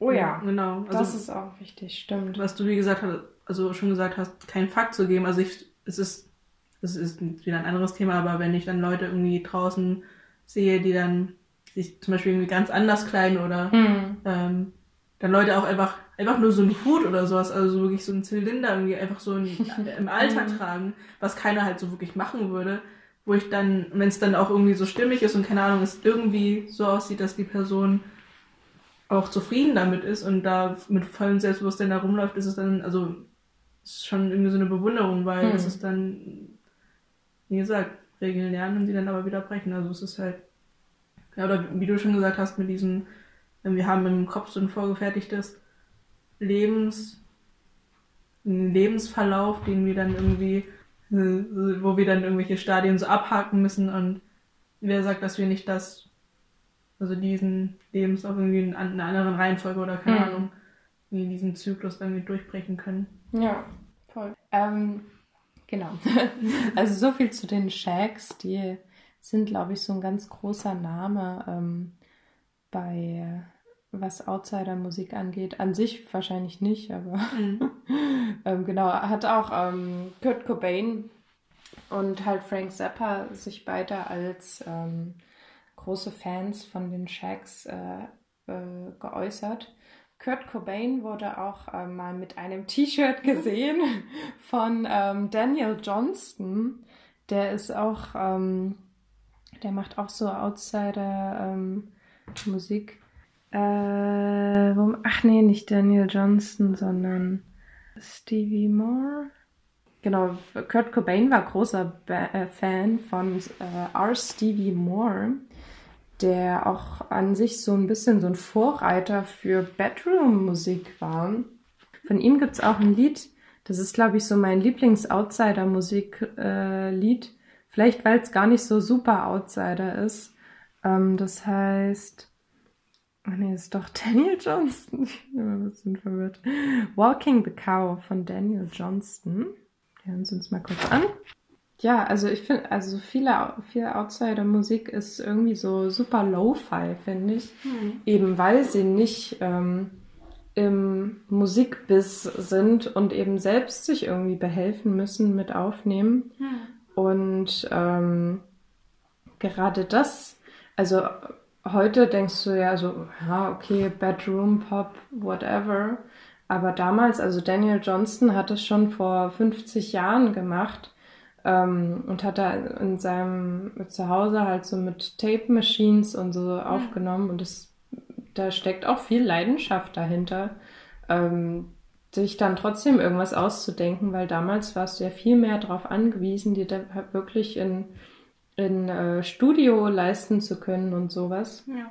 Oh ja, Genau. Also, das ist auch wichtig, stimmt. was du wie gesagt hast, also schon gesagt hast, keinen Fakt zu geben. Also ich, es ist, es ist wieder ein anderes Thema, aber wenn ich dann Leute irgendwie draußen sehe, die dann sich zum Beispiel irgendwie ganz anders kleiden oder Hm. ähm, dann Leute auch einfach einfach nur so einen Hut oder sowas, also so wirklich so einen Zylinder irgendwie einfach so in, im Alltag tragen, was keiner halt so wirklich machen würde, wo ich dann, wenn es dann auch irgendwie so stimmig ist und keine Ahnung, es irgendwie so aussieht, dass die Person auch zufrieden damit ist und da mit vollem Selbstbewusstsein da rumläuft, ist es dann, also ist schon irgendwie so eine Bewunderung, weil Hm. es ist dann, wie gesagt, Regeln lernen und sie dann aber wieder brechen. Also es ist halt, ja, oder wie du schon gesagt hast, mit diesem, wir haben im Kopf so ein vorgefertigtes Lebens, einen Lebensverlauf, den wir dann irgendwie, äh, wo wir dann irgendwelche Stadien so abhaken müssen und wer sagt, dass wir nicht das, also diesen Lebenslauf irgendwie in einer anderen Reihenfolge oder keine Hm. Ahnung, irgendwie diesen Zyklus irgendwie durchbrechen können. Ja, voll. Ähm, genau. also so viel zu den Shacks, die sind, glaube ich, so ein ganz großer Name ähm, bei was Outsider-Musik angeht. An sich wahrscheinlich nicht, aber ähm, genau, hat auch ähm, Kurt Cobain und halt Frank Zappa sich beide als ähm, große Fans von den Shacks äh, äh, geäußert. Kurt Cobain wurde auch äh, mal mit einem T-Shirt gesehen von ähm, Daniel Johnston. Der ist auch, ähm, der macht auch so Outsider-Musik. äh, wo, ach nee, nicht Daniel Johnston, sondern Stevie Moore. Genau, Kurt Cobain war großer ba äh, Fan von äh, R. Stevie Moore, der auch an sich so ein bisschen so ein Vorreiter für Bedroom-Musik war. Von ihm gibt es auch ein Lied, das ist, glaube ich, so mein Lieblings-Outsider-Musik-Lied. Vielleicht, weil es gar nicht so super Outsider ist. Ähm, das heißt. Ach nee, ist doch Daniel Johnston. Ich bin immer ein bisschen verwirrt. Walking the Cow von Daniel Johnston. Hören es uns mal kurz an. Ja, also ich finde, also viele, viele Outsider-Musik ist irgendwie so super Lo-Fi, finde ich. Eben weil sie nicht ähm, im Musikbiss sind und eben selbst sich irgendwie behelfen müssen mit Aufnehmen. Und ähm, gerade das, also heute denkst du ja so, ja, okay, Bedroom Pop, whatever. Aber damals, also Daniel Johnston hat es schon vor 50 Jahren gemacht ähm, und hat da in seinem Zuhause halt so mit Tape Machines und so aufgenommen und das, da steckt auch viel Leidenschaft dahinter, ähm, sich dann trotzdem irgendwas auszudenken, weil damals warst du ja viel mehr darauf angewiesen, dir da wirklich in, in äh, Studio leisten zu können und sowas. Ja.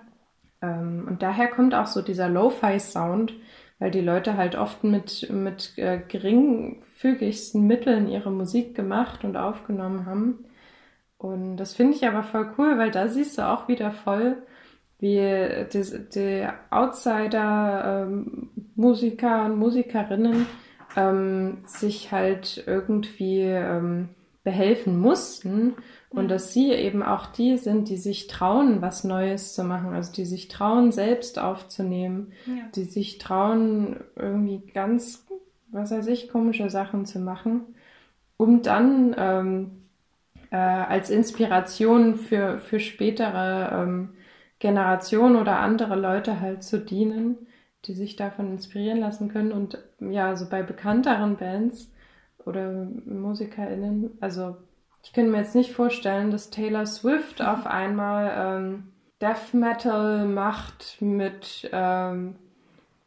Ähm, und daher kommt auch so dieser Lo-Fi-Sound, weil die Leute halt oft mit, mit äh, geringfügigsten Mitteln ihre Musik gemacht und aufgenommen haben. Und das finde ich aber voll cool, weil da siehst du auch wieder voll, wie die, die Outsider-Musiker und Musikerinnen ähm, sich halt irgendwie ähm, behelfen mussten und dass sie eben auch die sind, die sich trauen, was Neues zu machen, also die sich trauen, selbst aufzunehmen, Ja. die sich trauen, irgendwie ganz, was weiß ich, komische Sachen zu machen, um dann ähm, äh, als Inspiration für, für spätere ähm, Generationen oder andere Leute halt zu dienen, die sich davon inspirieren lassen können. Und ja, so bei bekannteren Bands oder MusikerInnen, also ich könnte mir jetzt nicht vorstellen, dass Taylor Swift auf einmal ähm, Death Metal macht mit ähm,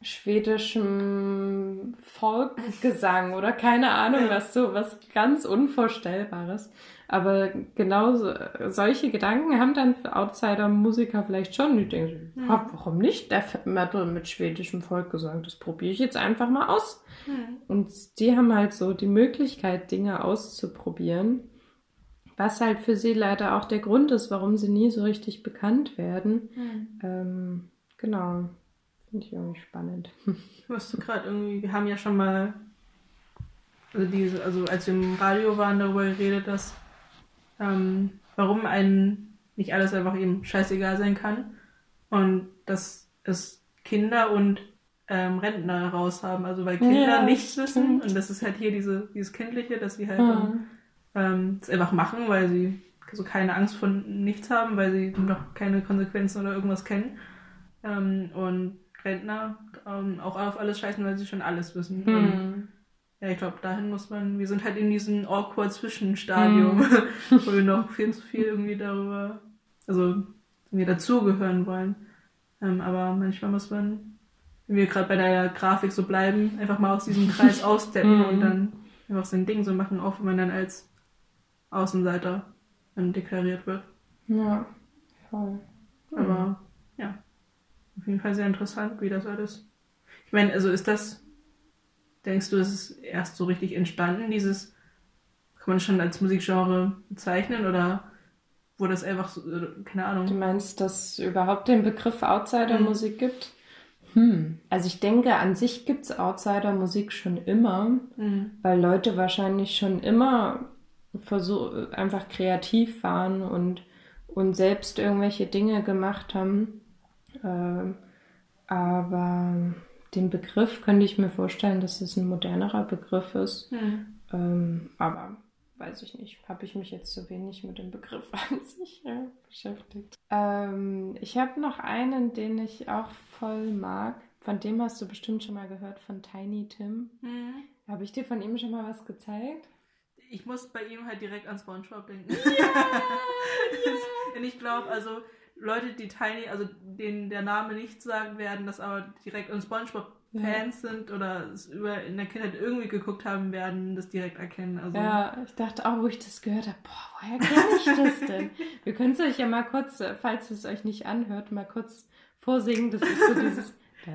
schwedischem Folkgesang oder keine Ahnung, was so, was ganz Unvorstellbares. Aber genau so, solche Gedanken haben dann Outsider-Musiker vielleicht schon. Die denken, Hm. "Ah, warum nicht Death Metal mit schwedischem Folkgesang? Das probiere ich jetzt einfach mal aus. Hm. Und die haben halt so die Möglichkeit, Dinge auszuprobieren. Was halt für sie leider auch der Grund ist, warum sie nie so richtig bekannt werden. Hm. Ähm, genau. Finde ich irgendwie spannend. Musst du gerade irgendwie, wir haben ja schon mal, also diese, also als wir im Radio waren, darüber geredet, dass ähm, warum einen nicht alles einfach eben scheißegal sein kann und dass es Kinder und ähm, Rentner raus haben. Also weil Kinder Ja, nichts wissen und das ist halt hier diese, dieses Kindliche, dass sie halt Ja. Ähm, es einfach machen, weil sie so keine Angst vor nichts haben, weil sie noch keine Konsequenzen oder irgendwas kennen. Ähm, und Rentner ähm, auch auf alles scheißen, weil sie schon alles wissen. Und, Hm. ja, ich glaube, dahin muss man, wir sind halt in diesem awkward Zwischenstadium, Hm. wo wir noch viel zu viel irgendwie darüber, also irgendwie dazugehören wollen. Ähm, aber manchmal muss man, wenn wir gerade bei der Grafik so bleiben, einfach mal aus diesem Kreis aussteppen Mhm. und dann einfach sein Ding so machen, auch wenn man dann als Außenseiter deklariert wird. Ja, voll. Aber ja, auf jeden Fall sehr interessant, wie das alles. Ich meine, also ist das, denkst du, ist es erst so richtig entstanden, dieses, kann man das schon als Musikgenre bezeichnen oder wurde das einfach so, keine Du Ahnung. meinst, dass es überhaupt den Begriff Outsider-Musik gibt? Hm. Also ich denke, an sich gibt es Outsider-Musik schon immer, Mhm. weil Leute wahrscheinlich schon immer versuch, einfach kreativ waren und, und selbst irgendwelche Dinge gemacht haben. Ähm, aber den Begriff könnte ich mir vorstellen, dass es ein modernerer Begriff ist. Mhm. Ähm, aber weiß ich nicht, habe ich mich jetzt zu wenig mit dem Begriff an sich äh, beschäftigt. Ähm, ich habe noch einen, den ich auch voll mag. Von dem hast du bestimmt schon mal gehört, von Tiny Tim. Mhm. Habe ich dir von ihm schon mal was gezeigt? Ich muss bei ihm halt direkt an SpongeBob denken. Und ich glaube, also Leute, die Tiny, also denen der Name nicht sagen werden, das aber direkt an SpongeBob Fans sind oder es über in der Kindheit irgendwie geguckt haben, werden das direkt erkennen. Also Ja, ich dachte auch, wo ich das gehört habe, boah, woher kenne ich das denn? Wir können es euch ja mal kurz, äh, falls es euch nicht anhört, mal kurz vorsingen. Das ist so dieses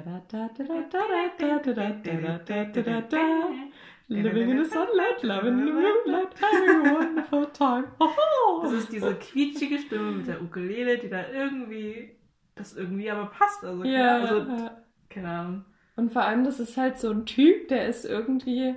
Living in the sunlight, loving the moonlight, having a wonderful time. Das ist diese quietschige Stimme mit der Ukulele, die da irgendwie, das irgendwie aber passt. Also, ja, also, ja. keine Ahnung. Und vor allem, das ist halt so ein Typ, der ist irgendwie,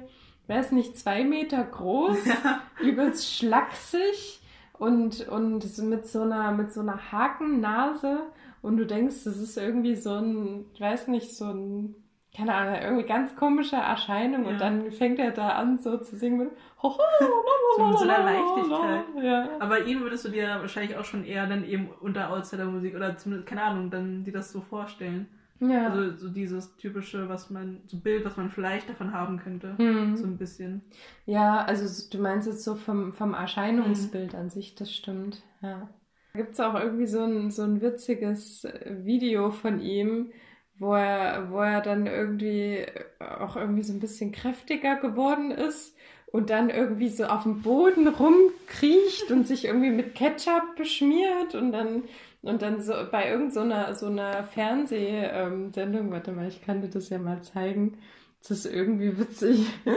wer ist nicht, zwei Meter groß, übelst schlaksig und, und mit so einer, mit so einer Hakennase. Und du denkst, das ist irgendwie so ein, ich weiß nicht, so ein keine Ahnung, irgendwie ganz komische Erscheinung. Ja. Und dann fängt er da an, so zu singen mit, So mit so einer Leichtigkeit. Ja. Aber ihn würdest du dir wahrscheinlich auch schon eher dann eben unter Outsider-Musik oder zumindest, keine Ahnung, dann dir das so vorstellen. ja. Also so dieses typische, was man, so Bild, was man vielleicht davon haben könnte. Hm. So ein bisschen. Ja, also du meinst jetzt so vom, vom Erscheinungsbild an sich, das stimmt. Ja. Da gibt es auch irgendwie so ein, so ein witziges Video von ihm, wo er, wo er dann irgendwie auch irgendwie so ein bisschen kräftiger geworden ist und dann irgendwie so auf dem Boden rumkriecht und sich irgendwie mit Ketchup beschmiert und dann und dann so bei irgendeiner so einer Fernsehsendung, warte mal, ich kann dir das ja mal zeigen. Das ist irgendwie witzig.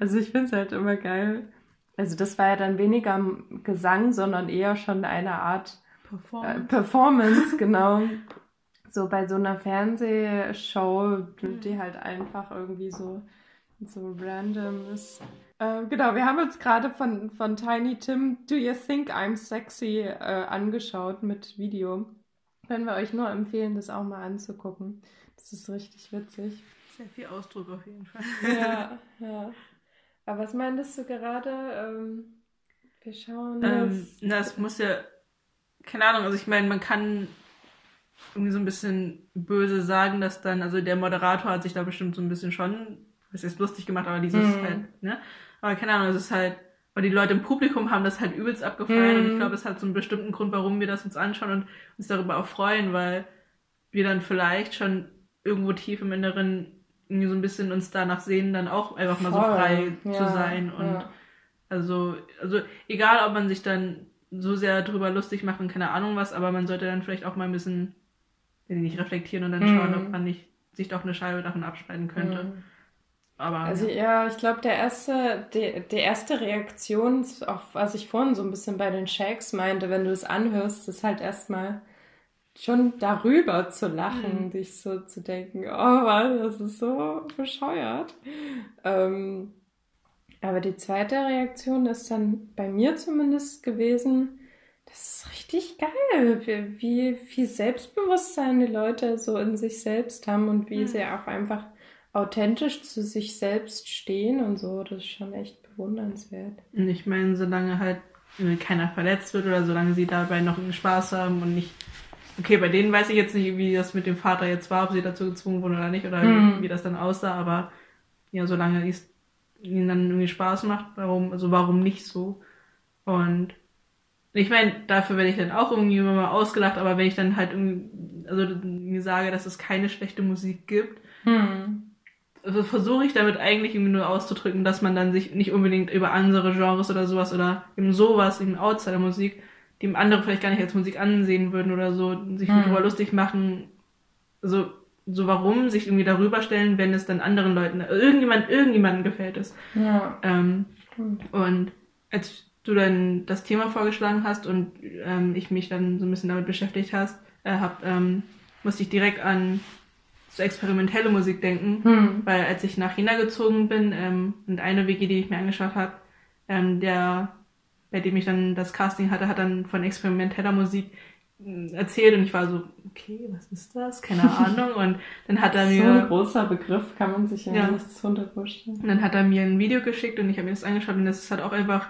Also ich finde es halt immer geil. Also das war ja dann weniger Gesang, sondern eher schon eine Art äh, Performance. Performance, genau. So bei so einer Fernsehshow, die halt einfach irgendwie so so random ist. Äh, genau, wir haben uns gerade von, von Tiny Tim Do You Think I'm Sexy äh, angeschaut mit Video. Können wir euch nur empfehlen, das auch mal anzugucken. Das ist richtig witzig. Sehr viel Ausdruck auf jeden Fall. Ja, ja. Aber was meintest du gerade? Ähm, wir schauen Ähm, das. das muss ja, keine Ahnung, also ich meine, man kann irgendwie so ein bisschen böse sagen, dass dann, also der Moderator hat sich da bestimmt so ein bisschen schon, was ist lustig gemacht, aber dieses Mhm. halt, ne? Aber keine Ahnung, es ist halt, aber die Leute im Publikum haben das halt übelst abgefeiert und Mhm. ich glaube, es hat so einen bestimmten Grund, warum wir das uns anschauen und uns darüber auch freuen, weil wir dann vielleicht schon irgendwo tief im Inneren irgendwie so ein bisschen uns danach sehen, dann auch einfach mal so Voll. frei Ja, zu sein und ja. also, also egal, ob man sich dann so sehr drüber lustig macht und keine Ahnung was, aber man sollte dann vielleicht auch mal ein bisschen, nicht, reflektieren und dann Mhm. schauen, ob man nicht sich doch eine Scheibe davon abschneiden könnte. Mhm. Aber Also ja. ich glaube, der erste, die, die erste Reaktion, auf was ich vorhin so ein bisschen bei den Shakes meinte, wenn du es anhörst, ist halt erstmal schon darüber zu lachen, Mhm. dich so zu denken, oh Mann, das ist so bescheuert. Ähm, aber die zweite Reaktion ist dann bei mir zumindest gewesen, das ist richtig geil, wie, wie viel Selbstbewusstsein die Leute so in sich selbst haben und wie Mhm. sie auch einfach authentisch zu sich selbst stehen und so. Das ist schon echt bewundernswert. Und ich meine, solange halt äh, keiner verletzt wird oder solange sie dabei noch Spaß haben und nicht. Okay, bei denen weiß ich jetzt nicht, wie das mit dem Vater jetzt war, ob sie dazu gezwungen wurden oder nicht oder Mhm. wie das dann aussah, aber ja, solange es ihnen dann irgendwie Spaß macht, warum, also warum nicht so? Und ich meine, dafür werde ich dann auch irgendwie immer mal ausgelacht, aber wenn ich dann halt irgendwie, also mir sage, dass es keine schlechte Musik gibt, also versuche ich damit eigentlich irgendwie nur auszudrücken, dass man dann sich nicht unbedingt über andere Genres oder sowas oder eben sowas, eben Outsider-Musik, die andere vielleicht gar nicht als Musik ansehen würden oder so, sich Hm. darüber lustig machen. Also, so warum sich irgendwie darüber stellen, wenn es dann anderen Leuten, irgendjemand, irgendjemandem gefällt es. Ja, Ähm, und als du dann das Thema vorgeschlagen hast und ähm, ich mich dann so ein bisschen damit beschäftigt hast, äh, hab, ähm, musste ich direkt an so experimentelle Musik denken, Hm. weil als ich nach China gezogen bin ähm, und eine Wiki, die ich mir angeschaut habe, ähm, der, bei dem ich dann das Casting hatte, hat dann von experimenteller Musik mh, erzählt und ich war so, okay, was ist das? Keine Ahnung. Und dann hat er So mir ein großer Begriff kann man sich ja, Ja. nichts drunter vorstellen. und dann hat er mir ein Video geschickt und ich habe mir das angeschaut und das ist halt auch einfach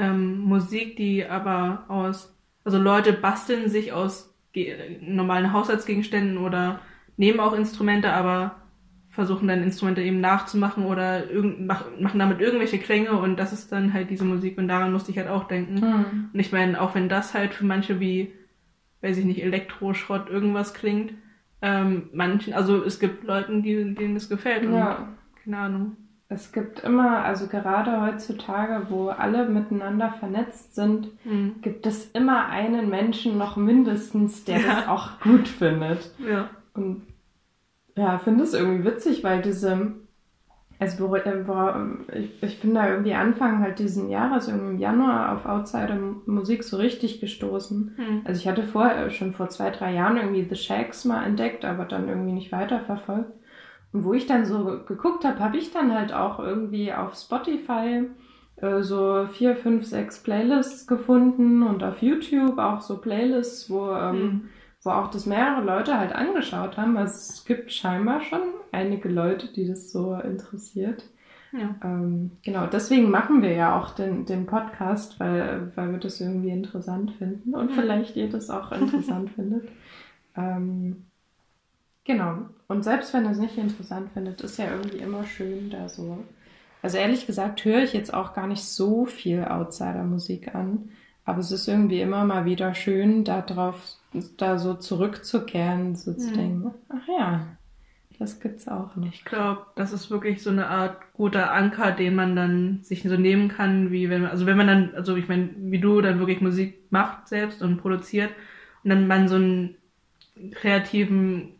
ähm, Musik, die aber aus, also Leute basteln sich aus normalen Haushaltsgegenständen oder nehmen auch Instrumente, aber versuchen dann Instrumente eben nachzumachen oder irgend, mach, machen damit irgendwelche Klänge und das ist dann halt diese Musik und daran musste ich halt auch denken. Hm. Und ich meine, auch wenn das halt für manche wie, weiß ich nicht, Elektroschrott irgendwas klingt, ähm, manchen, also es gibt Leuten, die, denen das gefällt und Ja. keine Ahnung. Es gibt immer, also gerade heutzutage, wo alle miteinander vernetzt sind, Hm. gibt es immer einen Menschen noch mindestens, der Ja. das auch gut findet. Ja. Und ja, finde es irgendwie witzig, weil diese, also wo, äh, wo, ich, ich bin da irgendwie Anfang halt diesen Jahres, irgendwie im Januar auf Outsider Musik so richtig gestoßen. Hm. Also ich hatte vorher schon vor zwei, drei Jahren irgendwie The Shakes mal entdeckt, aber dann irgendwie nicht weiterverfolgt. Und wo ich dann so geguckt habe, habe ich dann halt auch irgendwie auf Spotify äh, so vier, fünf, sechs Playlists gefunden und auf YouTube auch so Playlists, wo, ähm, Hm. wo auch das mehrere Leute halt angeschaut haben. Also es gibt scheinbar schon einige Leute, die das so interessiert. Ja. Ähm, genau, deswegen machen wir ja auch den, den Podcast, weil, weil wir das irgendwie interessant finden und Mhm. vielleicht ihr das auch interessant findet. Ähm, genau. Und selbst wenn ihr es nicht interessant findet, ist ja irgendwie immer schön da so. Also ehrlich gesagt höre ich jetzt auch gar nicht so viel Outsider-Musik an, aber es ist irgendwie immer mal wieder schön, da drauf, da so zurückzukehren, so zu Mhm. denken, ach ja, das gibt's auch noch. Ich glaube, das ist wirklich so eine Art guter Anker, den man dann sich so nehmen kann, wie wenn man, also wenn man dann, also ich meine, wie du dann wirklich Musik macht selbst und produziert und dann man so einen kreativen,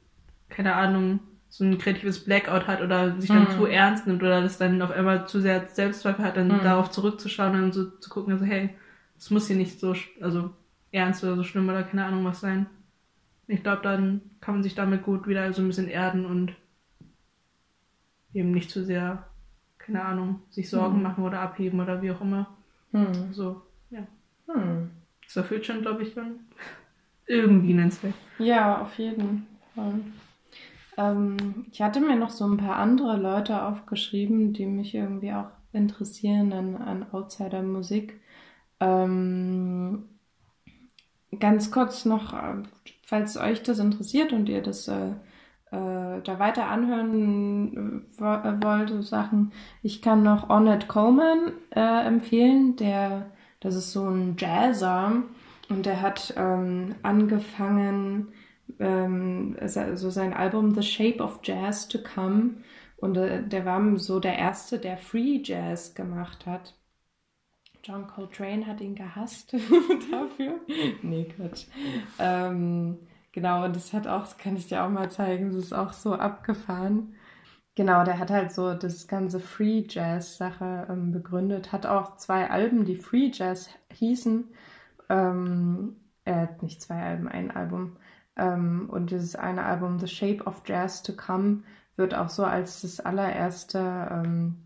keine Ahnung, so ein kreatives Blackout hat oder sich dann Mhm. zu ernst nimmt oder das dann auf einmal zu sehr Selbstzweifel hat, dann Mhm. darauf zurückzuschauen und dann so zu gucken, also hey, es muss hier nicht so, also ernst oder so schlimm oder keine Ahnung was sein. Ich glaube, dann kann man sich damit gut wieder so ein bisschen erden und eben nicht zu sehr keine Ahnung, sich Sorgen Mhm. machen oder abheben oder wie auch immer. Hm. So, ja. Hm. Das erfüllt schon, glaube ich, dann irgendwie einen Zweck. Ja, auf jeden Fall. Ähm, ich hatte mir noch so ein paar andere Leute aufgeschrieben, die mich irgendwie auch interessieren an, an Outsider-Musik. Ähm, ganz kurz noch, äh, falls euch das interessiert und ihr das äh, äh, da weiter anhören äh, wo- wollt, so Sachen. Ich kann noch Ornette Coleman äh, empfehlen, der, das ist so ein Jazzer und der hat ähm, angefangen, ähm, so sein Album The Shape of Jazz to Come und äh, der war so der erste, der Free Jazz gemacht hat. John Coltrane hat ihn gehasst dafür. Nee, Quatsch. Ähm, genau, und das hat auch, das kann ich dir auch mal zeigen, das ist auch so abgefahren. Genau, der hat halt so das ganze Free Jazz Sache ähm, begründet, hat auch zwei Alben, die Free Jazz hießen. Ähm, er hat nicht zwei Alben, ein Album. Ähm, und dieses eine Album, The Shape of Jazz to Come, wird auch so als das allererste ähm,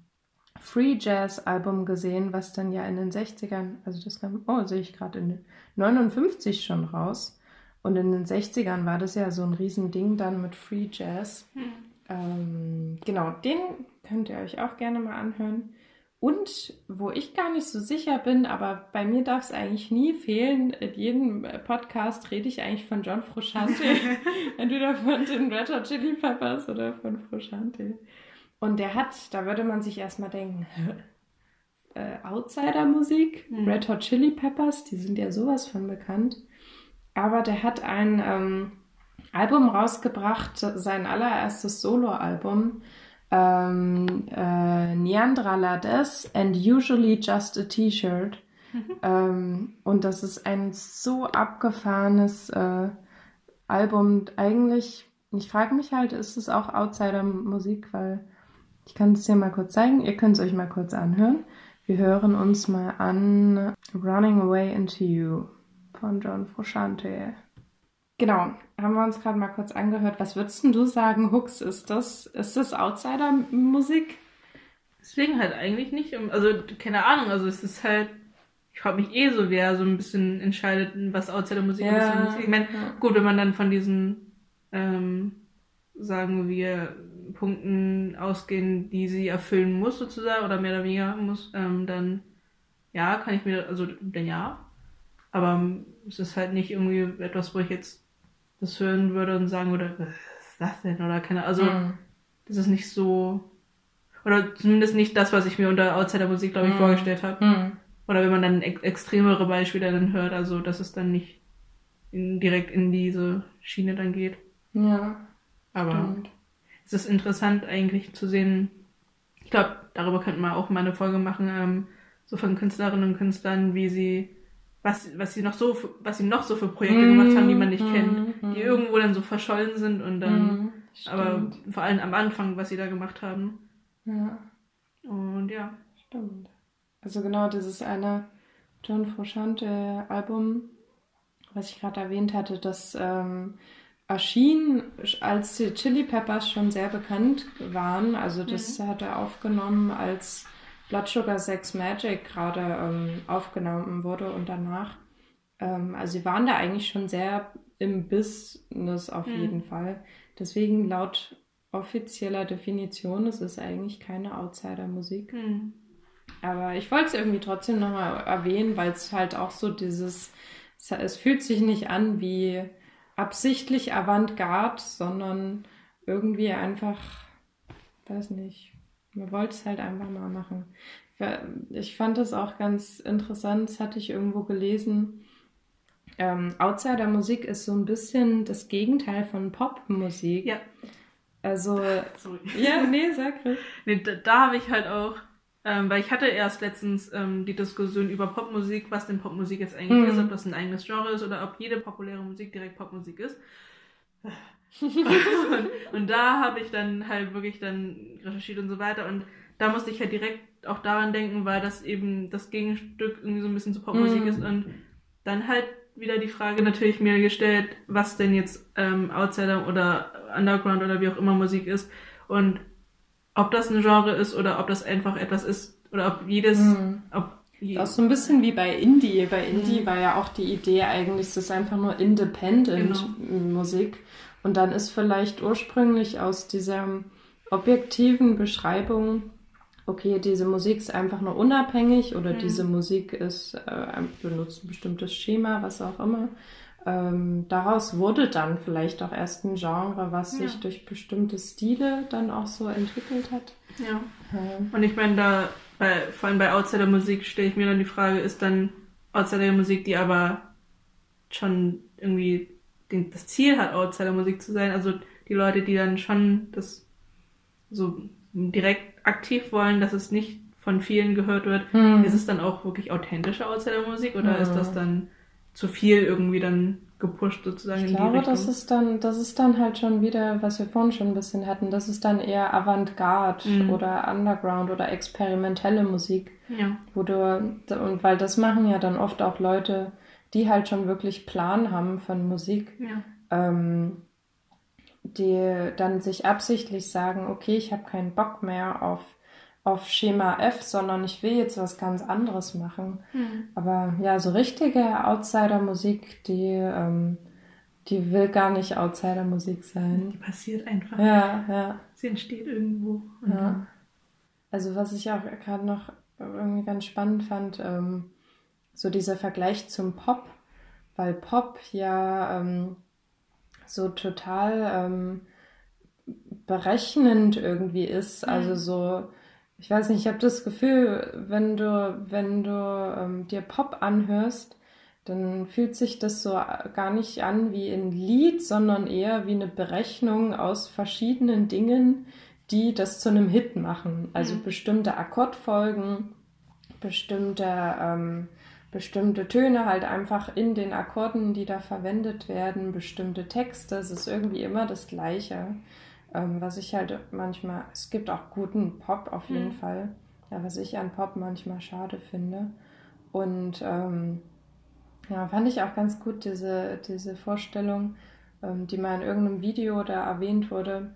Free Jazz Album gesehen, was dann ja in den 60ern, also das kam, oh, sehe ich gerade in den 59 schon raus. Und in den 60ern war das ja so ein Riesending dann mit Free Jazz. Ähm, genau, den könnt ihr euch auch gerne mal anhören. Und wo ich gar nicht so sicher bin, aber bei mir darf es eigentlich nie fehlen, in jedem Podcast rede ich eigentlich von John Frusciante. Entweder von den Red Hot Chili Peppers oder von Frusciante. Und der hat, da würde man sich erstmal denken, äh, Outsider-Musik, Mhm. Red Hot Chili Peppers, die sind ja sowas von bekannt. Aber der hat ein ähm, Album rausgebracht, sein allererstes Soloalbum, ähm, äh, Neanderlades and Usually Just a T-Shirt. Ähm, und das ist ein so abgefahrenes äh, Album. Eigentlich, ich frage mich halt, ist es auch Outsider-Musik, weil ich kann es dir mal kurz zeigen. Ihr könnt es euch mal kurz anhören. Wir hören uns mal an Running Away into You von John Frusciante. Genau, haben wir uns gerade mal kurz angehört. Was würdest denn du sagen, Hooks, ist das? Ist das Outsider-Musik? Deswegen halt eigentlich nicht. Also, keine Ahnung, also es ist halt. Ich frage mich eh so, wer so ein bisschen entscheidet, was Outsider-Musik Ja, ist. Musik. Ich meine, ja. gut, wenn man dann von diesen, ähm, sagen wir, Punkten ausgehen, die sie erfüllen muss, sozusagen, oder mehr oder weniger muss, ähm, dann ja, kann ich mir, also dann ja. Aber ähm, es ist halt nicht irgendwie etwas, wo ich jetzt das hören würde und sagen würde, was ist das denn? Oder keine Also, Mhm. das ist nicht so. Oder zumindest nicht das, was ich mir unter Outsider-Musik, glaube ich, Mhm. vorgestellt habe. Mhm. Oder wenn man dann ex extremere Beispiele dann hört, also dass es dann nicht in, direkt in diese Schiene dann geht. Ja, Aber stimmt. es ist interessant eigentlich zu sehen. Ich glaube, darüber könnten wir auch mal eine Folge machen, ähm, so von Künstlerinnen und Künstlern, wie sie, was, was sie noch so, für, was sie noch so für Projekte Mhm, gemacht haben, die man nicht mhm, kennt, mhm. die irgendwo dann so verschollen sind und dann, Mhm, aber vor allem am Anfang, was sie da gemacht haben. Ja, Und ja. stimmt. Also genau, dieses eine John Frusciante Album, was ich gerade erwähnt hatte, das ähm, erschien, als die Chili Peppers schon sehr bekannt waren. Also das hat er aufgenommen, als Blood Sugar Sex Magic gerade ähm, aufgenommen wurde und danach. Ähm, also sie waren da eigentlich schon sehr im Business auf Mhm. jeden Fall. Deswegen laut offizieller Definition ist es eigentlich keine Outsider-Musik. Hm. Aber ich wollte es irgendwie trotzdem nochmal erwähnen, weil es halt auch so dieses, es, es fühlt sich nicht an wie absichtlich Avantgarde, sondern irgendwie einfach, weiß nicht, man wollte es halt einfach mal machen. Ich fand das auch ganz interessant, das hatte ich irgendwo gelesen. Ähm, Outsider-Musik ist so ein bisschen das Gegenteil von Popmusik. Ja. Also, Sorry. ja, nee, sag ruhig. Nee, da, da habe ich halt auch, ähm, weil ich hatte erst letztens ähm, die Diskussion über Popmusik, was denn Popmusik jetzt eigentlich Mhm. ist, ob das ein eigenes Genre ist oder ob jede populäre Musik direkt Popmusik ist. Und, und da habe ich dann halt wirklich dann recherchiert und so weiter und da musste ich halt direkt auch daran denken, weil das eben das Gegenstück irgendwie so ein bisschen zu Popmusik Mhm. ist und dann halt wieder die Frage natürlich mir gestellt, was denn jetzt ähm, Outsider oder Underground oder wie auch immer Musik ist und ob das ein Genre ist oder ob das einfach etwas ist oder ob jedes, Mhm. ob je, Auch so ein bisschen wie bei Indie. Bei Indie Mhm. war ja auch die Idee eigentlich, es ist einfach nur Independent-Musik. Und dann ist vielleicht ursprünglich aus dieser objektiven Beschreibung, okay, diese Musik ist einfach nur unabhängig oder Mhm. diese Musik ist, äh, benutzt ein bestimmtes Schema, was auch immer. Ähm, daraus wurde dann vielleicht auch erst ein Genre, was Ja. sich durch bestimmte Stile dann auch so entwickelt hat. ja. Ja. Und ich meine, da, bei, vor allem bei Outsider-Musik stelle ich mir dann die Frage, ist dann Outsider-Musik, die aber schon irgendwie das Ziel hat, Outsider-Musik zu sein, also die Leute, die dann schon das so direkt aktiv wollen, dass es nicht von vielen gehört wird, Hm. ist es dann auch wirklich authentische Outsider-Musik oder Mhm. ist das dann zu viel irgendwie dann gepusht sozusagen Ich in die glaube, Richtung? das ist dann, das ist dann halt schon wieder, was wir vorhin schon ein bisschen hatten, das ist dann eher Avantgarde Mhm. oder Underground oder experimentelle Musik, ja. wo du, und weil das machen ja dann oft auch Leute, die halt schon wirklich Plan haben von Musik, ja. ähm, die dann sich absichtlich sagen, okay, ich habe keinen Bock mehr auf, auf Schema F, sondern ich will jetzt was ganz anderes machen. Hm. Aber ja, so richtige Outsider-Musik, die, ähm, die will gar nicht Outsider-Musik Die sein. passiert einfach. Ja, ja, Sie entsteht irgendwo. Ja. Also was ich auch gerade noch irgendwie ganz spannend fand, ähm, so dieser Vergleich zum Pop, weil Pop ja ähm, so total ähm, berechnend irgendwie ist. Also Mhm. so, ich weiß nicht, ich habe das Gefühl, wenn du, wenn du ähm, dir Pop anhörst, dann fühlt sich das so gar nicht an wie ein Lied, sondern eher wie eine Berechnung aus verschiedenen Dingen, die das zu einem Hit machen. Also Mhm. bestimmte Akkordfolgen, bestimmte, ähm, bestimmte Töne halt einfach in den Akkorden, die da verwendet werden, bestimmte Texte. Es ist irgendwie immer das Gleiche. Ähm, was ich halt manchmal, es gibt auch guten Pop auf jeden Mhm. Fall, ja, was ich an Pop manchmal schade finde. Und ähm, ja, fand ich auch ganz gut, diese, diese Vorstellung, ähm, die mal in irgendeinem Video da erwähnt wurde.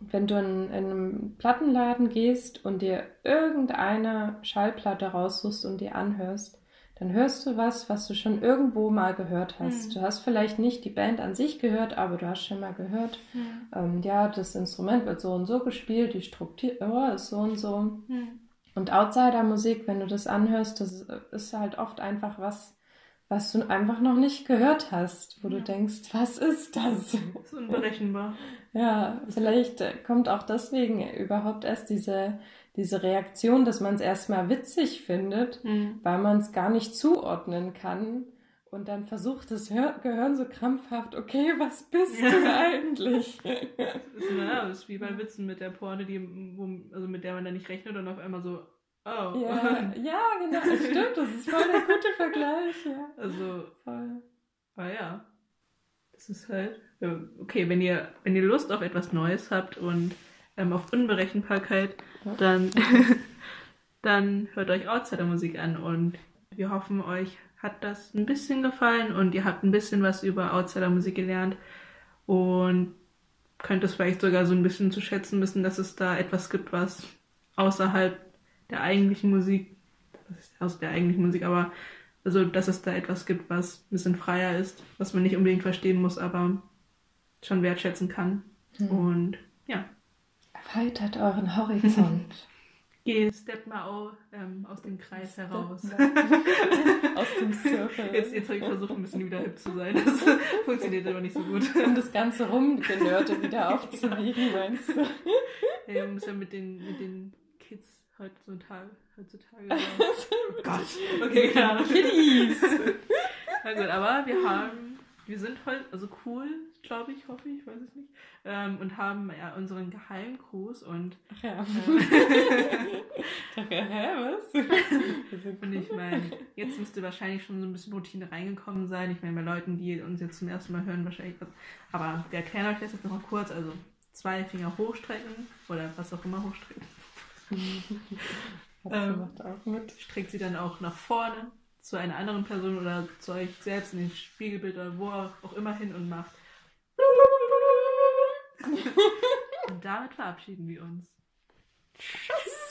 Wenn du in, in einem Plattenladen gehst und dir irgendeine Schallplatte raussuchst und dir anhörst, dann hörst du was, was du schon irgendwo mal gehört hast. Mhm. Du hast vielleicht nicht die Band an sich gehört, aber du hast schon mal gehört, ähm, ja, das Instrument wird so und so gespielt, die Struktur ist so und so. Hm. Und Outsider-Musik, wenn du das anhörst, das ist halt oft einfach was, was du einfach noch nicht gehört hast, wo du Ja. denkst, was ist das? ist unberechenbar. Ja, vielleicht äh, kommt auch deswegen überhaupt erst diese, diese Reaktion, dass man es erstmal witzig findet, Hm. weil man es gar nicht zuordnen kann. Und dann versucht das Gehirn so krampfhaft, okay, was bist Ja. du eigentlich? Das ist, naja, das ist wie bei Witzen mit der Pointe, die, wo, also mit der man dann nicht rechnet und auf einmal so, oh. Ja, ja, genau, das stimmt, das ist voll der gute Vergleich, ja. Also, Voll. ah ja. Das ist halt, äh, okay, wenn ihr, wenn ihr Lust auf etwas Neues habt und ähm, auf Unberechenbarkeit, dann, dann hört euch Outsider-Musik an und wir hoffen, euch hat das ein bisschen gefallen und ihr habt ein bisschen was über Outsider-Musik gelernt und könnt es vielleicht sogar so ein bisschen zu schätzen wissen, dass es da etwas gibt, was außerhalb der eigentlichen Musik, aus der eigentlichen Musik, aber also, dass es da etwas gibt, was ein bisschen freier ist, was man nicht unbedingt verstehen muss, aber schon wertschätzen kann. Hm. Und ja, Erweitert euren Horizont. geh, step mal au, ähm, aus dem Kreis heraus. Aus dem Circle. Jetzt, jetzt habe ich versucht, ein bisschen wieder hip zu sein. Das funktioniert aber nicht so gut. um das ganze Rumgenörte wieder aufzuwiegen, meinst du? Ja, man muss ja mit den, mit den Kids heutzutage. heutzutage oh Gott. Okay, keine Ahnung. Kiddies! Na gut, aber wir haben, wir sind heute, also cool, glaube ich, hoffe ich, weiß es nicht, ähm, und haben ja unseren Geheimgruß und, Ach ja. äh, Ich dachte, hä, was? Sind und ich meine, jetzt müsste wahrscheinlich schon so ein bisschen Routine reingekommen sein. Ich meine, bei Leuten, die uns jetzt zum ersten Mal hören, wahrscheinlich was. Aber wir erklären euch das jetzt noch mal kurz. Also zwei Finger hochstrecken oder was auch immer hochstrecken. Ähm. macht auch mit. Streckt sie dann auch nach vorne zu einer anderen Person oder zu euch selbst in den Spiegelbild oder wo auch immer hin und macht. Und damit verabschieden wir uns. Tschüss.